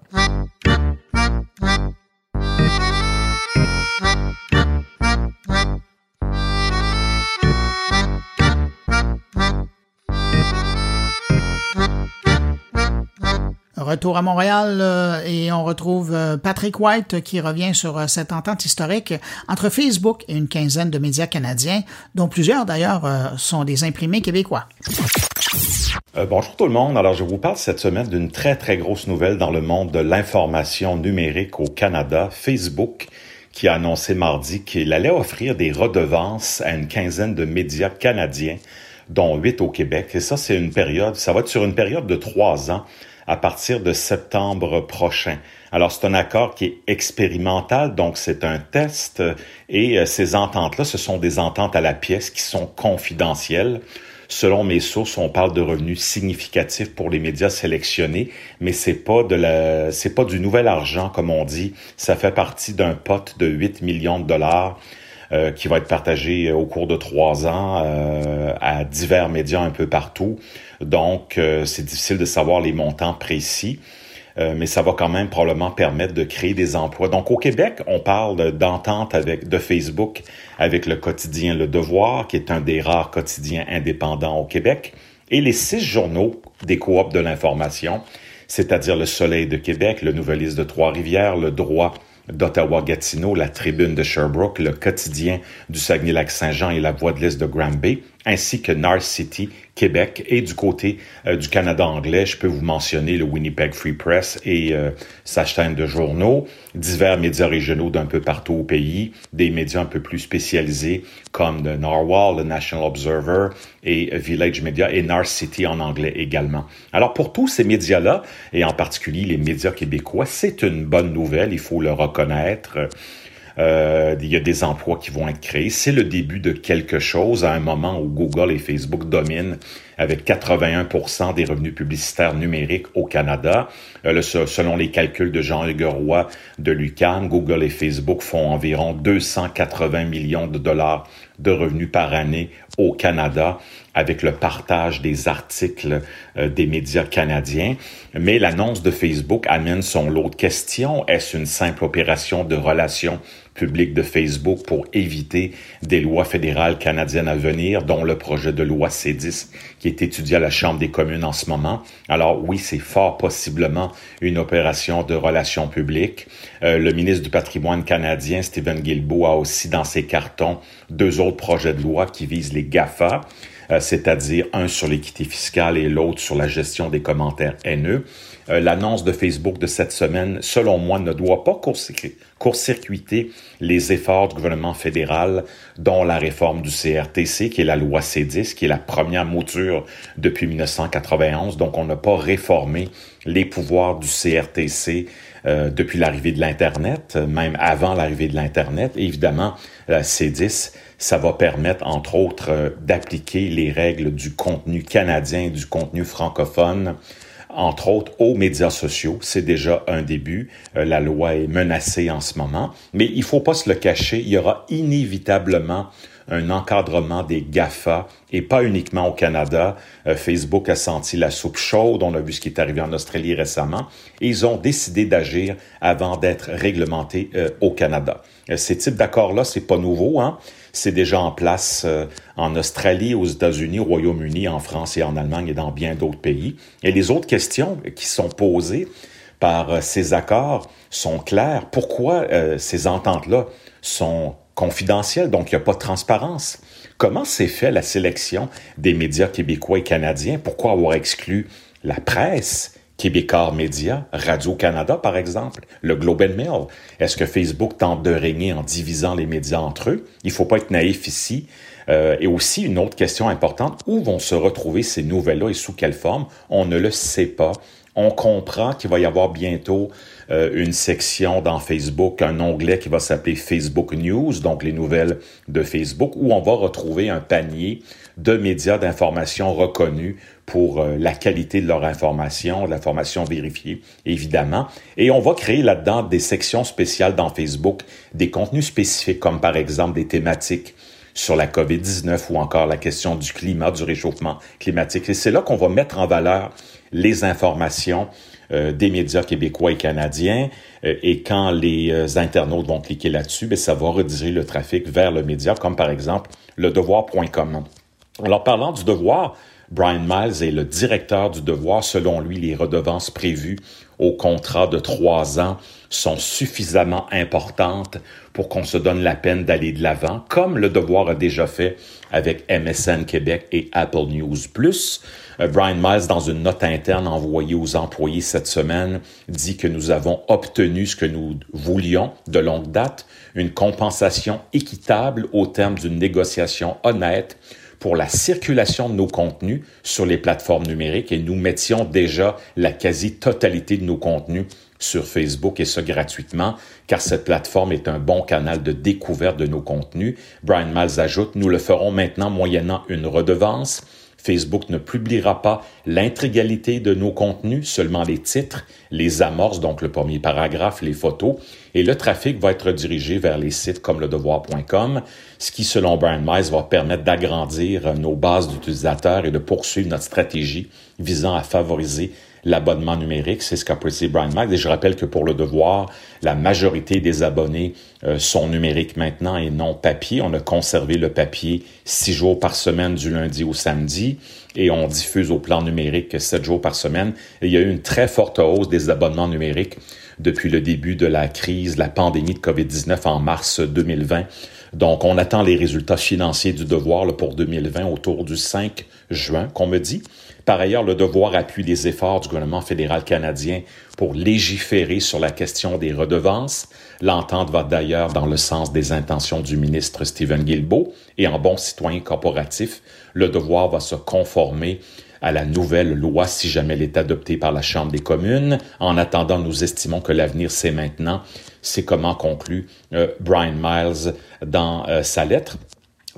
Retour à Montréal euh, et on retrouve euh, Patrick White qui revient sur euh, cette entente historique entre Facebook et une quinzaine de médias canadiens, dont plusieurs d'ailleurs sont des imprimés québécois. bonjour tout le monde. Alors je vous parle cette semaine d'une très très grosse nouvelle dans le monde de l'information numérique au Canada. Facebook qui a annoncé mardi qu'il allait offrir des redevances à une quinzaine de médias canadiens, dont huit au Québec. Et ça, c'est une période, ça va être sur une période de trois ans à partir de septembre prochain. Alors, c'est un accord qui est expérimental, donc c'est un test et euh, ces ententes-là, ce sont des ententes à la pièce qui sont confidentielles. Selon mes sources, on parle de revenus significatifs pour les médias sélectionnés, mais c'est pas de la, c'est pas du nouvel argent comme on dit. Ça fait partie d'un pot de 8 millions de dollars euh, qui va être partagé au cours de trois ans euh, à divers médias un peu partout. Donc, euh, c'est difficile de savoir les montants précis. mais ça va quand même probablement permettre de créer des emplois. Donc au Québec, on parle d'entente avec de Facebook avec le quotidien Le Devoir, qui est un des rares quotidiens indépendants au Québec, et les six journaux des coops de l'information, c'est-à-dire Le Soleil de Québec, Le Nouvelliste de Trois-Rivières, Le Droit d'Ottawa-Gatineau, La Tribune de Sherbrooke, Le Quotidien du Saguenay-Lac-Saint-Jean et La Voix de l'Est de Granby, ainsi que North City, Québec. Et du côté euh, du Canada anglais, je peux vous mentionner le Winnipeg Free Press et euh, sa chaîne de journaux, divers médias régionaux d'un peu partout au pays, des médias un peu plus spécialisés comme le Narwhal, le National Observer et Village Media et North City en anglais également. Alors pour tous ces médias-là, et en particulier les médias québécois, c'est une bonne nouvelle, il faut le reconnaître. Euh, il y a des emplois qui vont être créés. C'est le début de quelque chose à un moment où Google et Facebook dominent avec 81% des revenus publicitaires numériques au Canada. Euh, selon les calculs de Jean-Hugues Roy de l'UQAM, Google et Facebook font environ 280 millions de dollars de revenus par année au Canada avec le partage des articles euh, des médias canadiens. Mais l'annonce de Facebook amène son lot de questions. Est-ce une simple opération de relations publiques de Facebook pour éviter des lois fédérales canadiennes à venir, dont le projet de loi C10 qui est étudié à la Chambre des communes en ce moment. Alors oui, c'est fort possiblement une opération de relations publiques. Euh, le ministre du patrimoine canadien, Stephen Guilbeault, a aussi dans ses cartons deux autres projets de loi qui visent les GAFA. Euh, c'est-à-dire un sur l'équité fiscale et l'autre sur la gestion des commentaires haineux. Euh, l'annonce de Facebook de cette semaine, selon moi, ne doit pas court-circuiter les efforts du gouvernement fédéral, dont la réforme du CRTC, qui est la loi C10, qui est la première mouture depuis 1991. Donc, on n'a pas réformé les pouvoirs du CRTC euh, depuis l'arrivée de l'Internet, même avant l'arrivée de l'Internet. Évidemment, la C10 ça va permettre, entre autres, euh, d'appliquer les règles du contenu canadien, du contenu francophone, entre autres aux médias sociaux. C'est déjà un début. Euh, la loi est menacée en ce moment. Mais il faut pas se le cacher, il y aura inévitablement un encadrement des GAFA et pas uniquement au Canada. Euh, Facebook a senti la soupe chaude, on a vu ce qui est arrivé en Australie récemment, et ils ont décidé d'agir avant d'être réglementés euh, au Canada. Ces types d'accords-là, c'est pas nouveau, hein? C'est déjà en place en Australie, aux États-Unis, au Royaume-Uni, en France et en Allemagne et dans bien d'autres pays. Et les autres questions qui sont posées par ces accords sont claires. Pourquoi ces ententes-là sont confidentielles, donc il n'y a pas de transparence? Comment s'est fait la sélection des médias québécois et canadiens? Pourquoi avoir exclu la presse? Québécois Média, Radio-Canada, par exemple, le Globe and Mail. Est-ce que Facebook tente de régner en divisant les médias entre eux? Il faut pas être naïf ici. Euh, et aussi, une autre question importante, où vont se retrouver ces nouvelles-là et sous quelle forme? On ne le sait pas. On comprend qu'il va y avoir bientôt euh, une section dans Facebook, un onglet qui va s'appeler Facebook News, donc les nouvelles de Facebook, où on va retrouver un panier de médias d'information reconnus pour euh, la qualité de leur information, l'information vérifiée, évidemment. Et on va créer là-dedans des sections spéciales dans Facebook, des contenus spécifiques, comme par exemple des thématiques sur la COVID-19 ou encore la question du climat, du réchauffement climatique. Et c'est là qu'on va mettre en valeur les informations euh, des médias québécois et canadiens. Euh, et quand les euh, internautes vont cliquer là-dessus, ben, ça va rediriger le trafic vers le média, comme par exemple le devoir.com. Alors, parlant du devoir, Brian Miles est le directeur du devoir. Selon lui, les redevances prévues au contrat de trois ans sont suffisamment importantes pour qu'on se donne la peine d'aller de l'avant, comme le devoir a déjà fait avec MSN Québec et Apple News Plus. Euh, Brian Miles, dans une note interne envoyée aux employés cette semaine, dit que nous avons obtenu ce que nous voulions de longue date, une compensation équitable au terme d'une négociation honnête pour la circulation de nos contenus sur les plateformes numériques et nous mettions déjà la quasi-totalité de nos contenus sur Facebook et ce gratuitement, car cette plateforme est un bon canal de découverte de nos contenus. Brian Miles ajoute, nous le ferons maintenant moyennant une redevance Facebook ne publiera pas l'intégralité de nos contenus, seulement les titres, les amorces, donc le premier paragraphe, les photos, et le trafic va être dirigé vers les sites comme le devoir.com, ce qui, selon Brian va permettre d'agrandir nos bases d'utilisateurs et de poursuivre notre stratégie visant à favoriser l'abonnement numérique. C'est ce qu'a précisé Brian Mac. Et je rappelle que pour le devoir, la majorité des abonnés euh, sont numériques maintenant et non papier. On a conservé le papier six jours par semaine du lundi au samedi et on diffuse au plan numérique sept jours par semaine. Il y a eu une très forte hausse des abonnements numériques depuis le début de la crise, la pandémie de COVID-19 en mars 2020. Donc, on attend les résultats financiers du devoir pour 2020 autour du 5 juin, qu'on me dit. Par ailleurs, le devoir appuie les efforts du gouvernement fédéral canadien pour légiférer sur la question des redevances. L'entente va d'ailleurs dans le sens des intentions du ministre Stephen Guilbeault et en bon citoyen corporatif, le devoir va se conformer à la nouvelle loi si jamais elle est adoptée par la Chambre des communes. En attendant, nous estimons que l'avenir, c'est maintenant. C'est comment conclut euh, Brian Miles dans euh, sa lettre.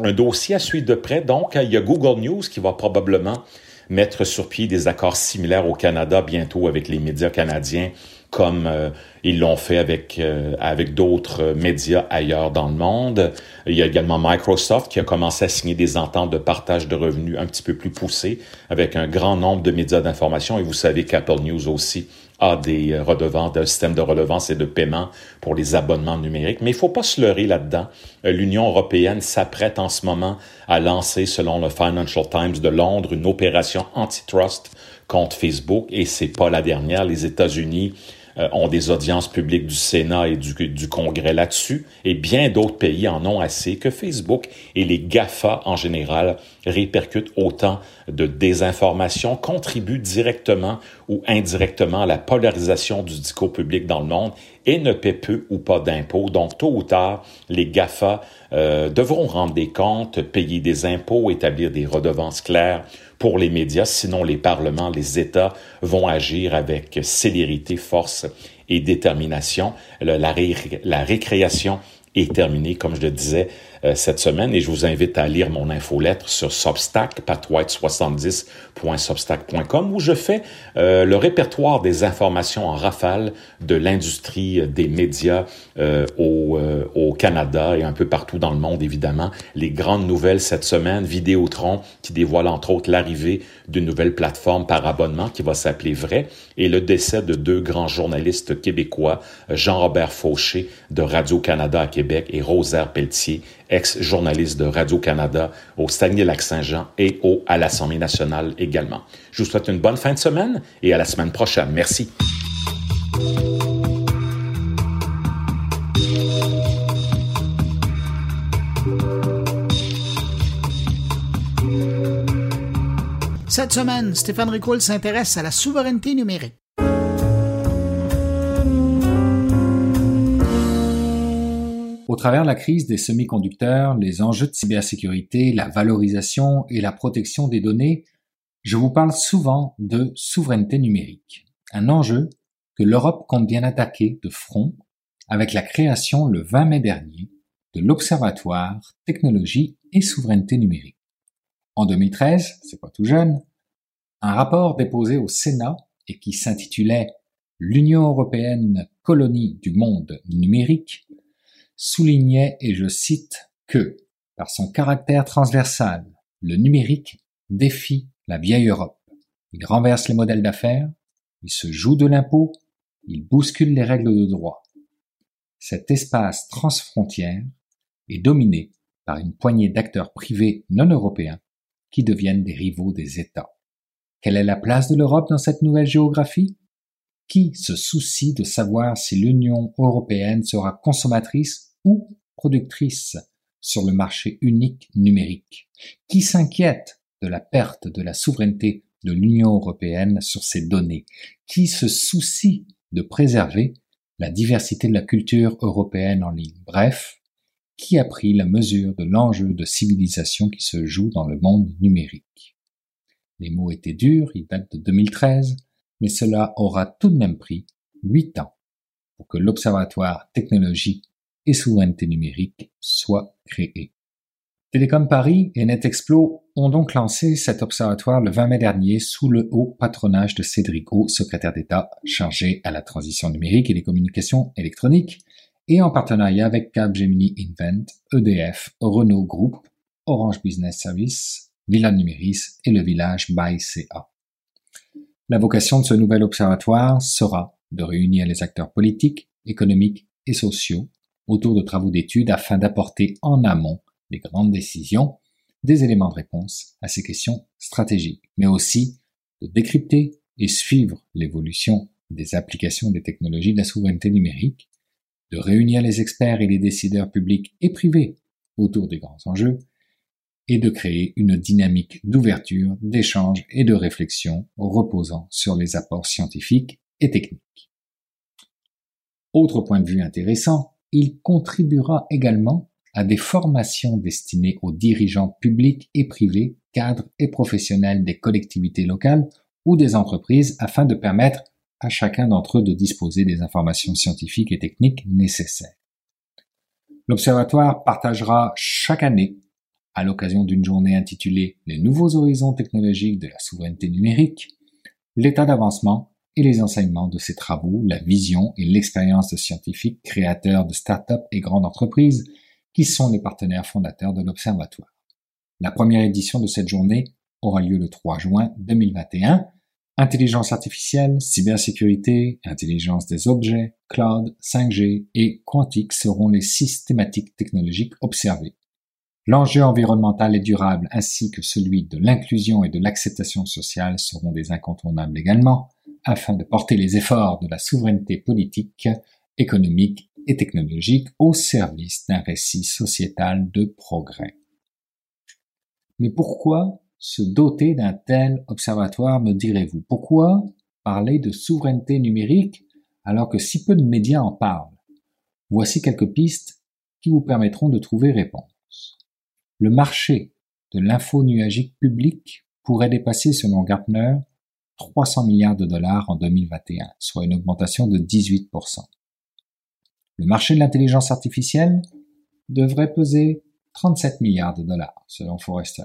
Un dossier à suivre de près, donc, il y a Google News qui va probablement mettre sur pied des accords similaires au Canada bientôt avec les médias canadiens comme euh, ils l'ont fait avec euh, avec d'autres médias ailleurs dans le monde. Il y a également Microsoft qui a commencé à signer des ententes de partage de revenus un petit peu plus poussées avec un grand nombre de médias d'information et vous savez qu'Apple News aussi a des euh, redevances, un système de redevance et de paiement pour les abonnements numériques. Mais il faut pas se leurrer là-dedans. Euh, L'Union européenne s'apprête en ce moment à lancer, selon le Financial Times de Londres, une opération antitrust contre Facebook et c'est pas la dernière. Les États-Unis euh, ont des audiences publiques du Sénat et du, du Congrès là-dessus, et bien d'autres pays en ont assez que Facebook et les GAFA en général répercutent autant de désinformation, contribuent directement ou indirectement à la polarisation du discours public dans le monde et ne paient peu ou pas d'impôts. Donc, tôt ou tard, les GAFA euh, devront rendre des comptes, payer des impôts, établir des redevances claires pour les médias, sinon les parlements, les États vont agir avec célérité, force et détermination. La, récréation est terminée, comme je le disais euh, cette semaine, et je vous invite à lire mon infolettre sur Substack, patwhite70.substack.com, où je fais euh, le répertoire des informations en rafale de l'industrie euh, des médias au, au Canada et un peu partout dans le monde, évidemment. Les grandes nouvelles cette semaine, Vidéotron, qui dévoile entre autres l'arrivée d'une nouvelle plateforme par abonnement qui va s'appeler Vrai, et le décès de deux grands journalistes québécois, Jean-Robert Fauché de Radio-Canada à Québec et Rosaire Pelletier, ex-journaliste de Radio-Canada au Saguenay-Lac-Saint-Jean et au, à l'Assemblée nationale également. Je vous souhaite une bonne fin de semaine et à la semaine prochaine. Merci. Cette semaine, Stéphane Ricoul s'intéresse à la souveraineté numérique. Au travers de la crise des semi-conducteurs, les enjeux de cybersécurité, la valorisation et la protection des données, je vous parle souvent de souveraineté numérique, un enjeu que l'Europe compte bien attaquer de front avec la création le 20 mai dernier de l'Observatoire Technologie et Souveraineté numérique. En 2013, c'est pas tout jeune, un rapport déposé au Sénat et qui s'intitulait L'Union européenne colonie du monde numérique soulignait, et je cite, que, par son caractère transversal, le numérique défie la vieille Europe. Il renverse les modèles d'affaires, il se joue de l'impôt, il bouscule les règles de droit. Cet espace transfrontière est dominé par une poignée d'acteurs privés non européens qui deviennent des rivaux des États. Quelle est la place de l'Europe dans cette nouvelle géographie? Qui se soucie de savoir si l'Union européenne sera consommatrice ou productrice sur le marché unique numérique. Qui s'inquiète de la perte de la souveraineté de l'Union européenne sur ces données? Qui se soucie de préserver la diversité de la culture européenne en ligne? Bref, qui a pris la mesure de l'enjeu de civilisation qui se joue dans le monde numérique? Les mots étaient durs, ils datent de 2013, mais cela aura tout de même pris huit ans pour que l'Observatoire technologie et souveraineté numérique soit créé. Télécom Paris et NetExplo ont donc lancé cet observatoire le 20 mai dernier sous le haut patronage de Cédric O, secrétaire d'État chargé à la transition numérique et les communications électroniques, et en partenariat avec Capgemini Invent, EDF, Renault Group, Orange Business Service, Villa Numéris et le village by CA. La vocation de ce nouvel observatoire sera de réunir les acteurs politiques, économiques et sociaux autour de travaux d'études afin d'apporter en amont des grandes décisions des éléments de réponse à ces questions stratégiques, mais aussi de décrypter et suivre l'évolution des applications des technologies de la souveraineté numérique de réunir les experts et les décideurs publics et privés autour des grands enjeux, et de créer une dynamique d'ouverture, d'échange et de réflexion reposant sur les apports scientifiques et techniques. Autre point de vue intéressant, il contribuera également à des formations destinées aux dirigeants publics et privés, cadres et professionnels des collectivités locales ou des entreprises afin de permettre à chacun d'entre eux de disposer des informations scientifiques et techniques nécessaires. L'Observatoire partagera chaque année, à l'occasion d'une journée intitulée Les nouveaux horizons technologiques de la souveraineté numérique, l'état d'avancement et les enseignements de ses travaux, la vision et l'expérience de scientifiques créateurs de start-up et grandes entreprises qui sont les partenaires fondateurs de l'Observatoire. La première édition de cette journée aura lieu le 3 juin 2021 Intelligence artificielle, cybersécurité, intelligence des objets, cloud, 5G et quantique seront les systématiques technologiques observées. L'enjeu environnemental et durable ainsi que celui de l'inclusion et de l'acceptation sociale seront des incontournables également, afin de porter les efforts de la souveraineté politique, économique et technologique au service d'un récit sociétal de progrès. Mais pourquoi se doter d'un tel observatoire, me direz-vous? Pourquoi parler de souveraineté numérique alors que si peu de médias en parlent? Voici quelques pistes qui vous permettront de trouver réponse. Le marché de l'info nuagique public pourrait dépasser, selon Gartner, 300 milliards de dollars en 2021, soit une augmentation de 18%. Le marché de l'intelligence artificielle devrait peser 37 milliards de dollars, selon Forrester.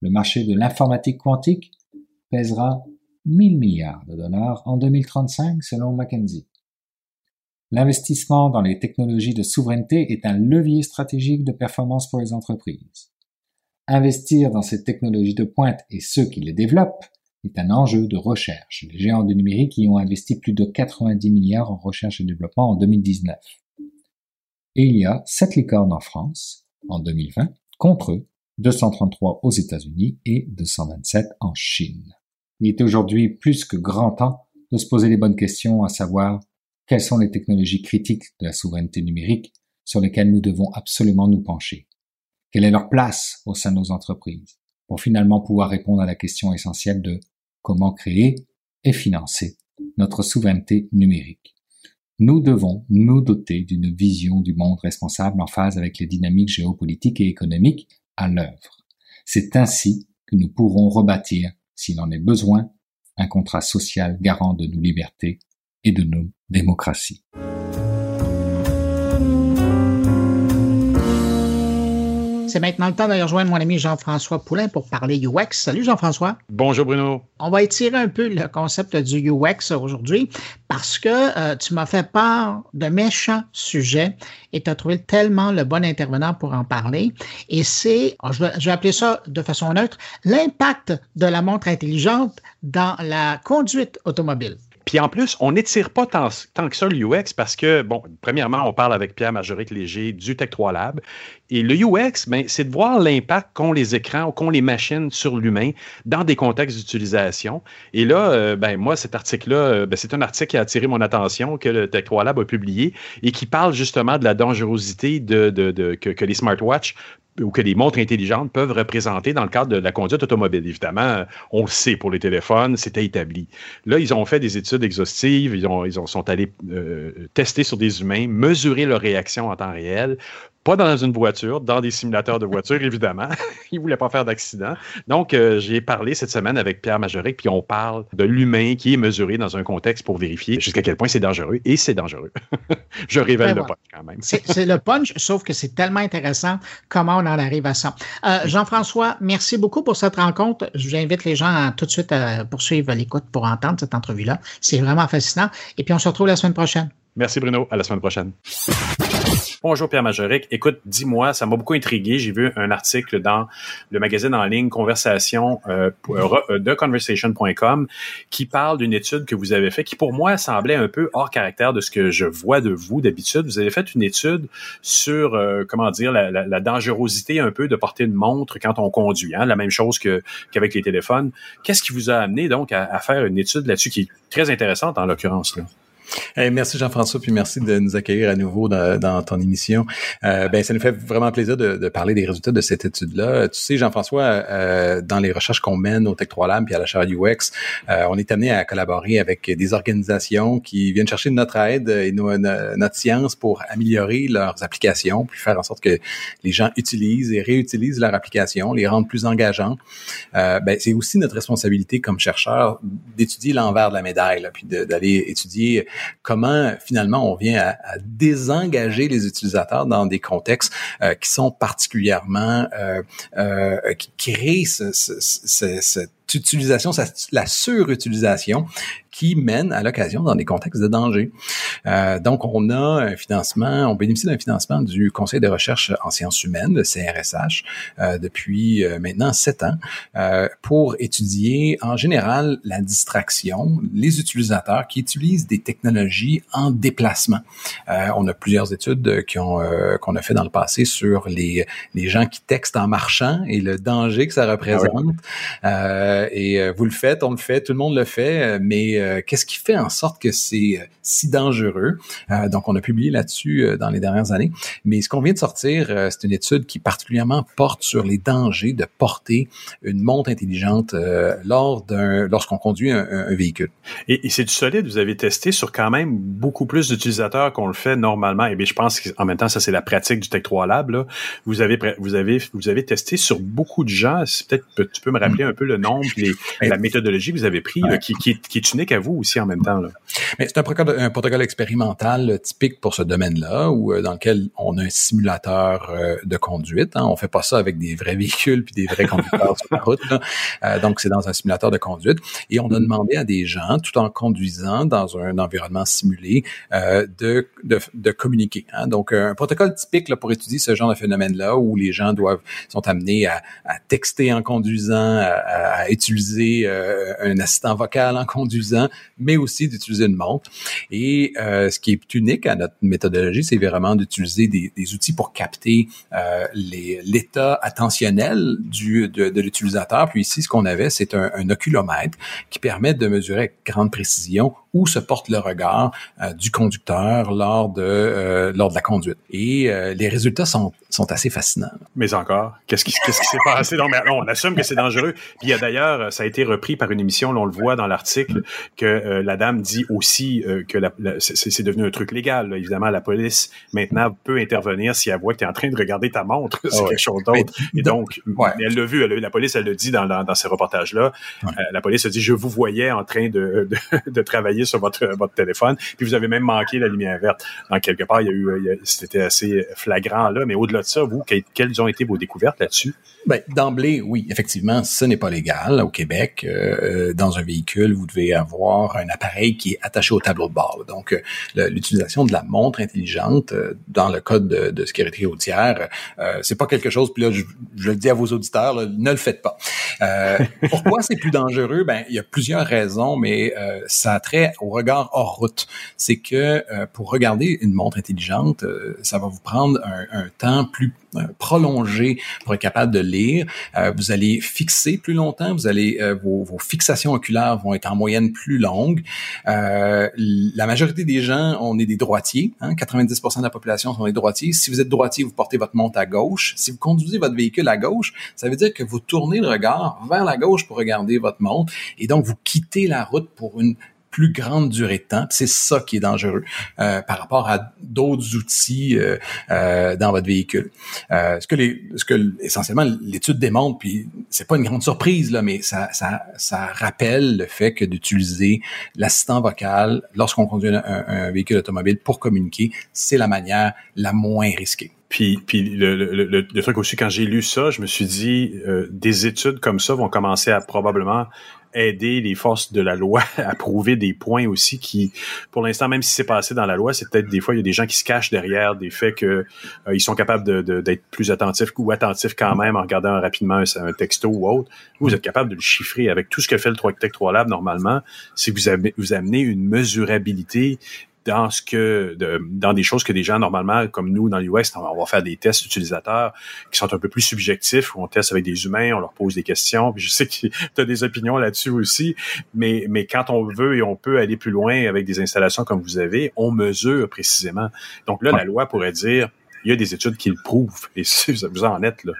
Le marché de l'informatique quantique pèsera 1000 milliards de dollars en 2035, selon McKinsey. L'investissement dans les technologies de souveraineté est un levier stratégique de performance pour les entreprises. Investir dans ces technologies de pointe et ceux qui les développent est un enjeu de recherche. Les géants du numérique y ont investi plus de 90 milliards en recherche et développement en 2019. Et il y a 7 licornes en France en 2020 contre eux, 233 aux États-Unis et 227 en Chine. Il est aujourd'hui plus que grand temps de se poser les bonnes questions, à savoir quelles sont les technologies critiques de la souveraineté numérique sur lesquelles nous devons absolument nous pencher? Quelle est leur place au sein de nos entreprises? Pour finalement pouvoir répondre à la question essentielle de comment créer et financer notre souveraineté numérique. Nous devons nous doter d'une vision du monde responsable en phase avec les dynamiques géopolitiques et économiques à l'œuvre. C'est ainsi que nous pourrons rebâtir, s'il en est besoin, un contrat social garant de nos libertés et de nos démocraties. C'est maintenant le temps de rejoindre mon ami Jean-François Poulain pour parler UX. Salut Jean-François. Bonjour Bruno. On va étirer un peu le concept du UX aujourd'hui parce que euh, tu m'as fait part de méchants sujets et tu as trouvé tellement le bon intervenant pour en parler. Et c'est, oh, je vais appeler ça de façon neutre, l'impact de la montre intelligente dans la conduite automobile. Puis en plus, on n'étire pas tant, que ça l'UX parce que, bon, premièrement, on parle avec Pierre Majoric Léger du Tech 3 Lab. Et le UX, ben, c'est de voir l'impact qu'ont les écrans, qu'ont les machines sur l'humain dans des contextes d'utilisation. Et là, euh, ben, moi, cet article-là, euh, ben, c'est un article qui a attiré mon attention, que le Tech 3 Lab a publié et qui parle justement de la dangerosité de, que, que les smartwatches ou que les montres intelligentes peuvent représenter dans le cadre de la conduite automobile. Évidemment, on le sait pour les téléphones, c'était établi. Là, ils ont fait des études exhaustives, ils ont, sont allés euh, tester sur des humains, mesurer leur réaction en temps réel pas dans une voiture, dans des simulateurs de voiture, évidemment. il voulait pas faire d'accident. Donc, euh, j'ai parlé cette semaine avec Pierre Majoric, puis on parle de l'humain qui est mesuré dans un contexte pour vérifier jusqu'à quel point c'est dangereux. Et c'est dangereux. Je révèle ben le punch quand même. c'est le punch, sauf que c'est tellement intéressant comment on en arrive à ça. Euh, Jean-François, merci beaucoup pour cette rencontre. J'invite les gens à, tout de suite à poursuivre l'écoute pour entendre cette entrevue-là. C'est vraiment fascinant. Et puis, on se retrouve la semaine prochaine. Merci Bruno. À la semaine prochaine. Bonjour Pierre Majoric. Écoute, dis-moi, ça m'a beaucoup intrigué. J'ai vu un article dans le magazine en ligne Conversation euh, euh, de conversation.com qui parle d'une étude que vous avez faite qui pour moi semblait un peu hors caractère de ce que je vois de vous d'habitude. Vous avez fait une étude sur euh, comment dire la, dangerosité un peu de porter une montre quand on conduit. Hein? La même chose qu'avec les téléphones. Qu'est-ce qui vous a amené donc à, à faire une étude là-dessus qui est très intéressante en l'occurrence là? Merci Jean-François, puis merci de nous accueillir à nouveau dans, ton émission. Euh, ben, ça nous fait vraiment plaisir de, parler des résultats de cette étude-là. Tu sais, Jean-François, euh, dans les recherches qu'on mène au Tech 3 Lab puis à la chaire UX, euh, on est amené à collaborer avec des organisations qui viennent chercher notre aide et notre science pour améliorer leurs applications, puis faire en sorte que les gens utilisent et réutilisent leur application, les rendre plus engageants. ben, c'est aussi notre responsabilité comme chercheurs d'étudier l'envers de la médaille, là, puis d'aller étudier comment finalement on vient à, désengager les utilisateurs dans des contextes euh, qui sont particulièrement euh, euh, qui créent ce, ce, cette utilisation, la surutilisation qui mène à l'occasion dans des contextes de danger. Euh, donc, on a un financement, on bénéficie d'un financement du Conseil de recherche en sciences humaines, le CRSH, euh, depuis euh, maintenant sept ans, euh, pour étudier en général la distraction, les utilisateurs qui utilisent des technologies en déplacement. Euh, on a plusieurs études qui ont qu'on a fait dans le passé sur les les gens qui textent en marchant et le danger que ça représente. Ah et vous le faites, on le fait, tout le monde le fait, mais euh, qu'est-ce qui fait en sorte que c'est euh, si dangereux? Euh, donc, on a publié là-dessus dans les dernières années. Mais ce qu'on vient de sortir, c'est une étude qui particulièrement porte sur les dangers de porter une montre intelligente lors d'un lorsqu'on conduit un, véhicule. Et, c'est du solide. Vous avez testé sur quand même beaucoup plus d'utilisateurs qu'on le fait normalement. Et bien, je pense qu'en même temps, ça c'est la pratique du Tech 3 Lab. Vous avez vous avez vous avez testé sur beaucoup de gens. Peut-être tu peux me rappeler un peu le nombre puis la méthodologie que vous avez pris, qui, qui, est unique à vous aussi en même temps. Mais c'est un protocole, un protocole expérimental typique pour ce domaine-là, où dans lequel on a un simulateur de conduite. Hein. On fait pas ça avec des vrais véhicules puis des vrais conducteurs sur la route. donc c'est dans un simulateur de conduite et on a mm-hmm. demandé à des gens, tout en conduisant dans un environnement simulé, de, de, de communiquer. Hein. Donc un protocole typique là, pour étudier ce genre de phénomène-là, où les gens doivent sont amenés à, à texter en conduisant, à, à utiliser euh, un assistant vocal en conduisant, mais aussi d'utiliser une montre. Et euh, ce qui est unique à notre méthodologie, c'est vraiment d'utiliser des, des, outils pour capter euh, l'état attentionnel du, de, de l'utilisateur. Puis ici, ce qu'on avait, c'est un, un, oculomètre qui permet de mesurer avec grande précision où se porte le regard euh, du conducteur lors de euh, lors de la conduite. Et les résultats sont sont assez fascinants. Mais encore, qu'est-ce qui s'est passé? Non, mais on assume que c'est dangereux. Il y a d'ailleurs, ça a été repris par une émission, là, on le voit dans l'article, que la dame dit aussi que la, c'est devenu un truc légal. Évidemment, la police maintenant peut intervenir si elle voit que tu es en train de regarder ta montre, c'est ah quelque chose d'autre. Et donc, elle l'a vu, elle, la police, elle le dit dans, dans, ces reportages-là. la police a dit, je vous voyais en train de, de, de travailler sur votre, votre téléphone, puis vous avez même manqué la lumière verte. Donc, quelque part, il y a eu, c'était assez flagrant là, mais au-delà de ça, vous, quelles ont été vos découvertes là-dessus? Ben, d'emblée, oui, effectivement, ce n'est pas légal au Québec. Euh, dans un véhicule, vous devez avoir un appareil qui est attaché au tableau de bord. Donc, euh, l'utilisation de la montre intelligente euh, dans le code de, de sécurité routière, euh, c'est pas quelque chose. Puis là, je, je, le dis à vos auditeurs, ne le faites pas. pourquoi c'est plus dangereux? Ben, il y a plusieurs raisons, mais ça a trait au regard hors route. C'est que pour regarder une montre intelligente, ça va vous prendre un, un temps plus euh, prolongé pour être capable de lire. Euh, vous allez fixer plus longtemps, vous allez euh, vos, vos, fixations oculaires vont être en moyenne plus longues. la majorité des gens, on est des droitiers. Hein, 90% de la population sont des droitiers. Si vous êtes droitier, vous portez votre montre à gauche. Si vous conduisez votre véhicule à gauche, ça veut dire que vous tournez le regard vers la gauche pour regarder votre montre et donc vous quittez la route pour une plus grande durée de temps. C'est ça qui est dangereux euh, par rapport à d'autres outils euh, euh, dans votre véhicule. ce que les, ce que essentiellement l'étude démontre, puis c'est pas une grande surprise là, mais ça, ça, ça rappelle le fait que d'utiliser l'assistant vocal lorsqu'on conduit un, un, véhicule automobile pour communiquer, c'est la manière la moins risquée. Puis, puis le, le, le, truc aussi, quand j'ai lu ça, je me suis dit, des études comme ça vont commencer à probablement aider les forces de la loi à prouver des points aussi qui, pour l'instant, même si c'est passé dans la loi, c'est peut-être des fois, il y a des gens qui se cachent derrière des faits que euh, ils sont capables d'être plus attentifs ou attentifs quand même en regardant rapidement un, texto ou autre. Vous, êtes capable de le chiffrer avec tout ce que fait le 3 Tech 3 Lab normalement. Si vous, vous amenez une mesurabilité dans ce que dans des choses que des gens normalement comme nous dans l'UX on va faire des tests utilisateurs qui sont un peu plus subjectifs où on teste avec des humains on leur pose des questions. Puis je sais que tu as des opinions là-dessus aussi. Mais mais quand on veut et on peut aller plus loin avec des installations comme vous avez on mesure précisément. Donc là la loi pourrait dire il y a des études qui le prouvent. Et vous en êtes là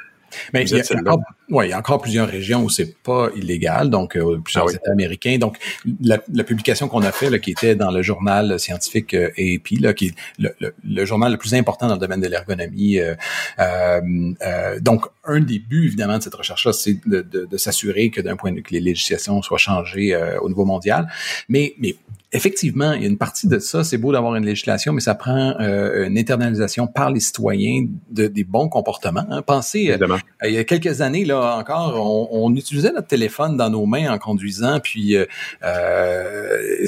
mais il y, a encore, ouais, il y a encore plusieurs régions où c'est pas illégal, donc euh, plusieurs ah États américains. Donc, la, la publication qu'on a fait, là, qui était dans le journal scientifique euh, AAP, là, qui est le, le, journal le plus important dans le domaine de l'ergonomie. Euh, euh, donc, un des buts, évidemment, de cette recherche-là, c'est de, de, de s'assurer que d'un point de vue que les législations soient changées au niveau mondial. Mais, mais Effectivement, il y a une partie de ça. C'est beau d'avoir une législation, mais ça prend euh, une internalisation par les citoyens de, des bons comportements. Hein. Pensez, euh, il y a quelques années là encore, on, on, utilisait notre téléphone dans nos mains en conduisant, puis euh, euh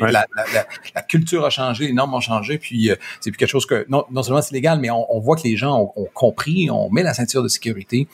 la, la, la, culture a changé, les normes ont changé, puis c'est plus quelque chose que non, non seulement c'est légal, mais on, on, voit que les gens ont, ont, compris, on met la ceinture de sécurité.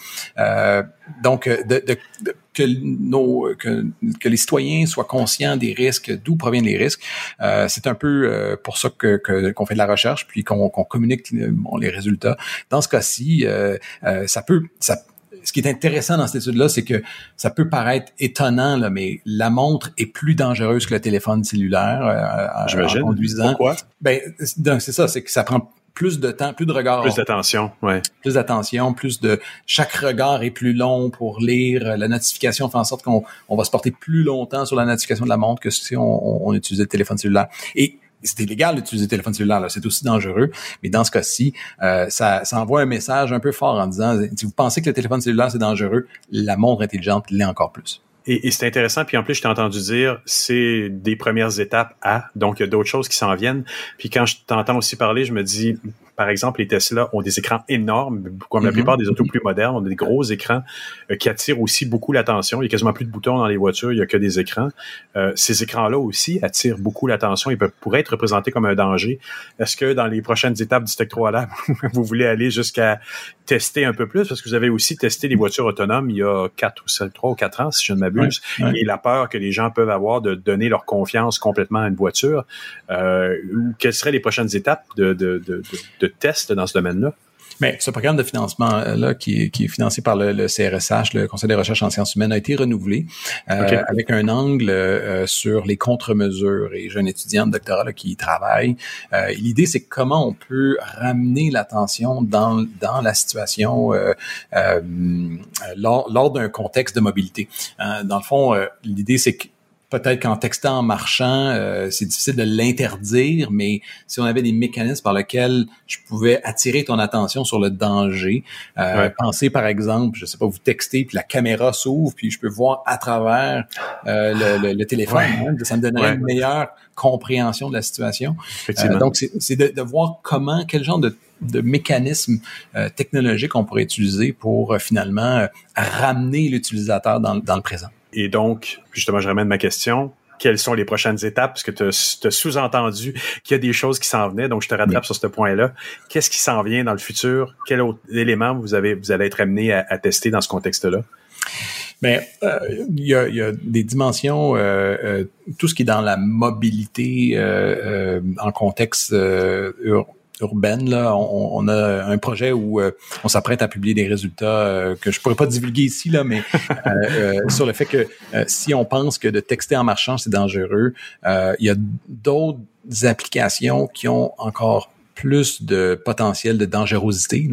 donc, de, de, de que, nos, que, que, les citoyens soient conscients des risques, d'où proviennent les risques. Euh, c'est un peu euh, pour ça que, qu'on fait de la recherche, puis qu'on, qu'on communique bon, les résultats. Dans ce cas-ci, euh, euh, ça peut... Ça, ce qui est intéressant dans cette étude-là, c'est que ça peut paraître étonnant, là, mais la montre est plus dangereuse que le téléphone cellulaire euh, en conduisant. Pourquoi? Ben, c'est ça, c'est que ça prend plus de temps, plus de regard. Plus d'attention, ouais. Plus d'attention, plus de chaque regard est plus long pour lire. La notification fait en sorte qu'on on va se porter plus longtemps sur la notification de la montre que si on, on utilisait le téléphone cellulaire. Et c'est illégal d'utiliser le téléphone cellulaire, c'est aussi dangereux. Mais dans ce cas-ci, euh, ça, ça envoie un message un peu fort en disant, si vous pensez que le téléphone cellulaire, c'est dangereux, la montre intelligente l'est encore plus. Et, et c'est intéressant. Puis en plus, je t'ai entendu dire, c'est des premières étapes à. Donc, il y a d'autres choses qui s'en viennent. Puis quand je t'entends aussi parler, je me dis, par exemple, les Tesla ont des écrans énormes, comme la mhm. plupart des autos plus modernes, ont des gros écrans euh, qui attirent aussi beaucoup l'attention. Il y a quasiment plus de boutons dans les voitures, il y a que des écrans. Euh, ces écrans-là aussi attirent beaucoup l'attention. Ils peuvent, pourraient être représentés comme un danger. Est-ce que dans les prochaines étapes du Tech 3 Lab, vous voulez aller jusqu'à tester un peu plus? Parce que vous avez aussi testé les voitures autonomes il y a quatre ou trois ou quatre ans, si je ne m'abuse, et la peur que les gens peuvent avoir de donner leur confiance complètement à une voiture. Euh, quelles seraient les prochaines étapes de, de, de, de de tests dans ce domaine-là? Mais ce programme de financement-là, euh, qui, est financé par le, CRSH, le Conseil des recherches en sciences humaines, a été renouvelé euh, avec un angle euh, sur les contre-mesures. Et j'ai un étudiant de doctorat qui y travaille. L'idée, c'est comment on peut ramener l'attention dans, dans la situation lors, lors d'un contexte de mobilité. dans le fond, l'idée, c'est que peut-être qu'en textant en marchant, euh, c'est difficile de l'interdire, mais si on avait des mécanismes par lesquels je pouvais attirer ton attention sur le danger, euh, pensez par exemple, je sais pas, vous textez, puis la caméra s'ouvre, puis je peux voir à travers euh, le, téléphone, hein, ça me donnerait une meilleure compréhension de la situation. donc, c'est de, voir comment, quel genre de de mécanismes technologiques on pourrait utiliser pour finalement ramener l'utilisateur dans, dans le présent. Et donc, justement, je ramène ma question. Quelles sont les prochaines étapes? Parce que tu as, sous-entendu qu'il y a des choses qui s'en venaient, donc je te rattrape sur ce point-là. Qu'est-ce qui s'en vient dans le futur? Quel autre élément vous, avez, vous allez être amené à, tester dans ce contexte-là? Mais euh, il y, a, des dimensions, euh, euh, tout ce qui est dans la mobilité en contexte urbaine. On, a un projet où euh, on s'apprête à publier des résultats euh, que je pourrais pas divulguer ici, là, mais euh, sur le fait que si on pense que de texter en marchant, c'est dangereux, il y a d'autres applications qui ont encore plus de potentiel de dangerosité.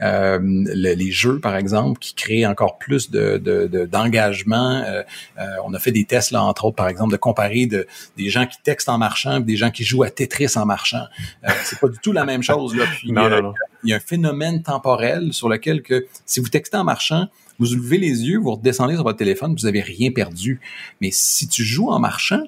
Euh, les jeux, par exemple, qui créent encore plus de, d'engagement. Euh, euh, on a fait des tests, là, entre autres, par exemple, de comparer de, des gens qui textent en marchant et des gens qui jouent à Tetris en marchant. c'est pas du tout la même chose. Là. Puis, non, non, non. Il y a un phénomène temporel sur lequel que si vous textez en marchant, vous levez les yeux, vous redescendez sur votre téléphone, vous avez rien perdu. Mais si tu joues en marchant,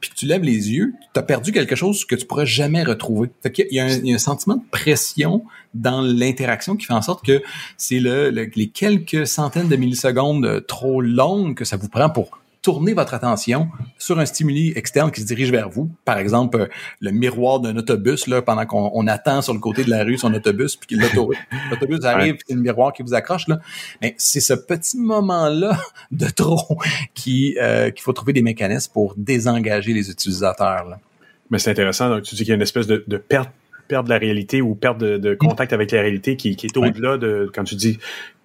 puis que tu lèves les yeux, tu as perdu quelque chose que tu pourras jamais retrouver. Fait qu'il y, a un, il y a un sentiment de pression dans l'interaction qui fait en sorte que c'est le, les quelques centaines de millisecondes trop longues que ça vous prend pour tourner votre attention sur un stimuli externe qui se dirige vers vous. Par exemple, euh, le miroir d'un autobus, là, pendant qu'on attend sur le côté de la rue son autobus, puis l'autobus arrive, c'est le miroir qui vous accroche. Là. Mais c'est ce petit moment-là de trop qui euh, qu'il faut trouver des mécanismes pour désengager les utilisateurs. Là. Mais c'est intéressant. Donc, tu dis qu'il y a une espèce de, de perte perte de la réalité ou perte de, contact avec la réalité qui, qui est au-delà de, quand tu dis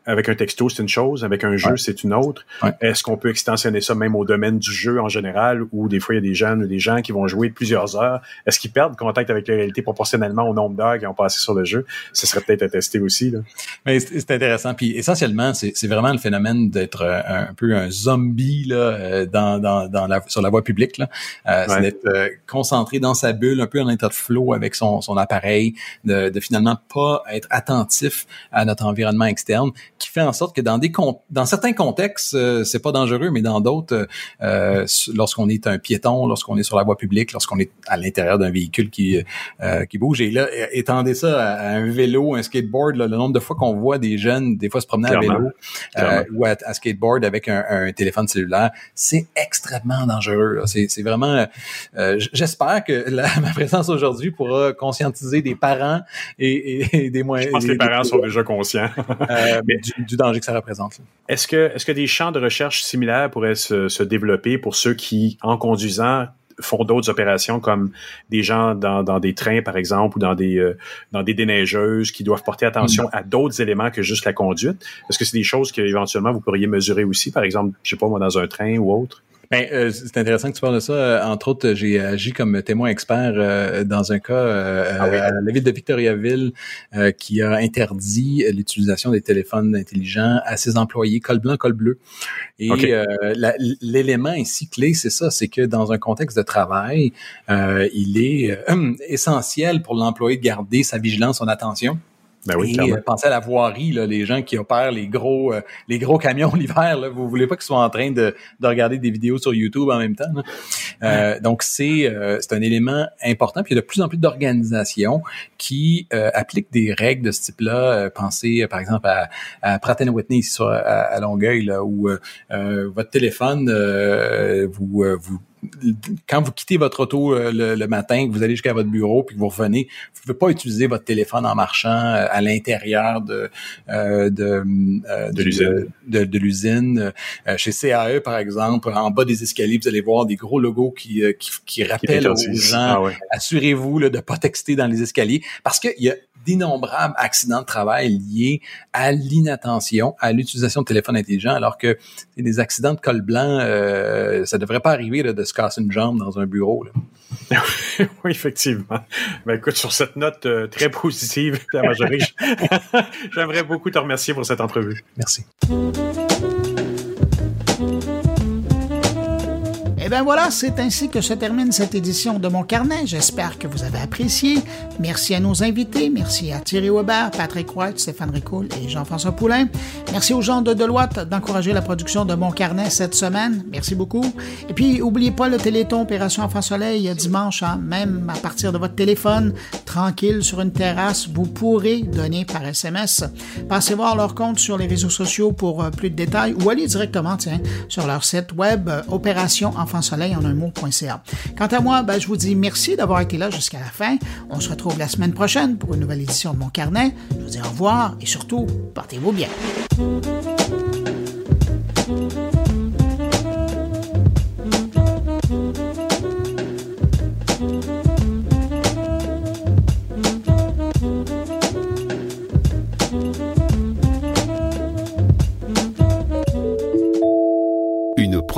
avec un texto, c'est une chose, avec un jeu, c'est une autre. Est-ce qu'on peut extensionner ça même au domaine du jeu en général, où des fois il y a des jeunes ou des gens qui vont jouer plusieurs heures? Est-ce qu'ils perdent contact avec la réalité proportionnellement au nombre d'heures qu'ils ont passé sur le jeu? Ce serait peut-être à tester aussi. Là. Mais c'est intéressant. Puis essentiellement, c'est vraiment le phénomène d'être euh, un, peu un zombie là, euh, dans, dans, dans la, sur la voie publique. Là. Euh, C'est d'être euh, concentré dans sa bulle, un peu en état de flow avec son, son appareil, de, de finalement pas être attentif à notre environnement externe qui fait en sorte que dans des dans certains contextes, euh, c'est pas dangereux, mais dans d'autres, euh, lorsqu'on est un piéton, lorsqu'on est sur la voie publique, lorsqu'on est à l'intérieur d'un véhicule qui euh, qui bouge, et là, étendez ça à, un vélo, un skateboard, le nombre de fois qu'on voit des jeunes, des fois se promener à vélo ou à, skateboard avec un, téléphone cellulaire, c'est extrêmement dangereux. C'est vraiment, j'espère que ma présence aujourd'hui pourra conscientiser des parents et, des moyens. Je pense que les parents sont déjà conscients. mais, du, danger que ça représente. Est-ce que, est-ce que des champs de recherche similaires pourraient se, se développer pour ceux qui, en conduisant, font d'autres opérations comme des gens dans, dans, des trains, par exemple, ou dans des, euh, dans des déneigeuses qui doivent porter attention à d'autres éléments que juste la conduite? Est-ce que c'est des choses que éventuellement vous pourriez mesurer aussi, par exemple, je sais pas moi, dans un train ou autre? Ben, euh, c'est intéressant que tu parles de ça. Euh, entre autres, j'ai agi comme témoin expert euh, dans un cas ah à la ville de Victoriaville qui a interdit l'utilisation des téléphones intelligents à ses employés, col blanc, col bleu. Et l'élément ici clé, c'est ça, c'est que dans un contexte de travail, il est essentiel pour l'employé de garder sa vigilance, son attention. Ben oui, et pensez à la voirie, là, les gens qui opèrent les gros, euh, les gros camions l'hiver. Là, vous voulez pas qu'ils soient en train de, de, regarder des vidéos sur YouTube en même temps. Euh, donc c'est euh, c'est un élément important. Puis il y a de plus en plus d'organisations qui appliquent des règles de ce type-là. pensez par exemple à, à Pratt Whitney ici sur, à, Longueuil, là, où votre téléphone vous vous quand vous quittez votre auto euh, le, matin, que vous allez jusqu'à votre bureau, puis que vous revenez, vous ne pouvez pas utiliser votre téléphone en marchant euh, à l'intérieur de euh, de, de, l'usine. chez CAE, par exemple, en bas des escaliers, vous allez voir des gros logos qui, qui, rappellent aux gens, ah assurez-vous de ne pas texter dans les escaliers, parce qu'il y a d'innombrables accidents de travail liés à l'inattention, à l'utilisation de téléphone intelligent, alors que des accidents de col blanc, euh, ça devrait pas arriver de se casser une jambe dans un bureau. oui, effectivement. Ben, écoute, sur cette note euh, très positive, j'aimerais beaucoup te remercier pour cette entrevue. Merci. Bien voilà, c'est ainsi que se termine cette édition de mon carnet. J'espère que vous avez apprécié. Merci à nos invités. Merci à Thierry Weber, Patrick White, Stéphane Ricoul et Jean-François Poulain. Merci aux gens de Deloitte d'encourager la production de mon carnet cette semaine. Merci beaucoup. Et puis, n'oubliez pas le Téléthon Opération Enfant Soleil dimanche, hein, même à partir de votre téléphone, tranquille sur une terrasse, vous pourrez donner par SMS. Passez voir leur compte sur les réseaux sociaux pour euh, plus de détails ou allez directement, tiens, sur leur site web euh, Opération Enfant soleil en un mot.ca. Quant à moi, ben, je vous dis merci d'avoir été là jusqu'à la fin. On se retrouve la semaine prochaine pour une nouvelle édition de mon carnet. Je vous dis au revoir et surtout, portez-vous bien.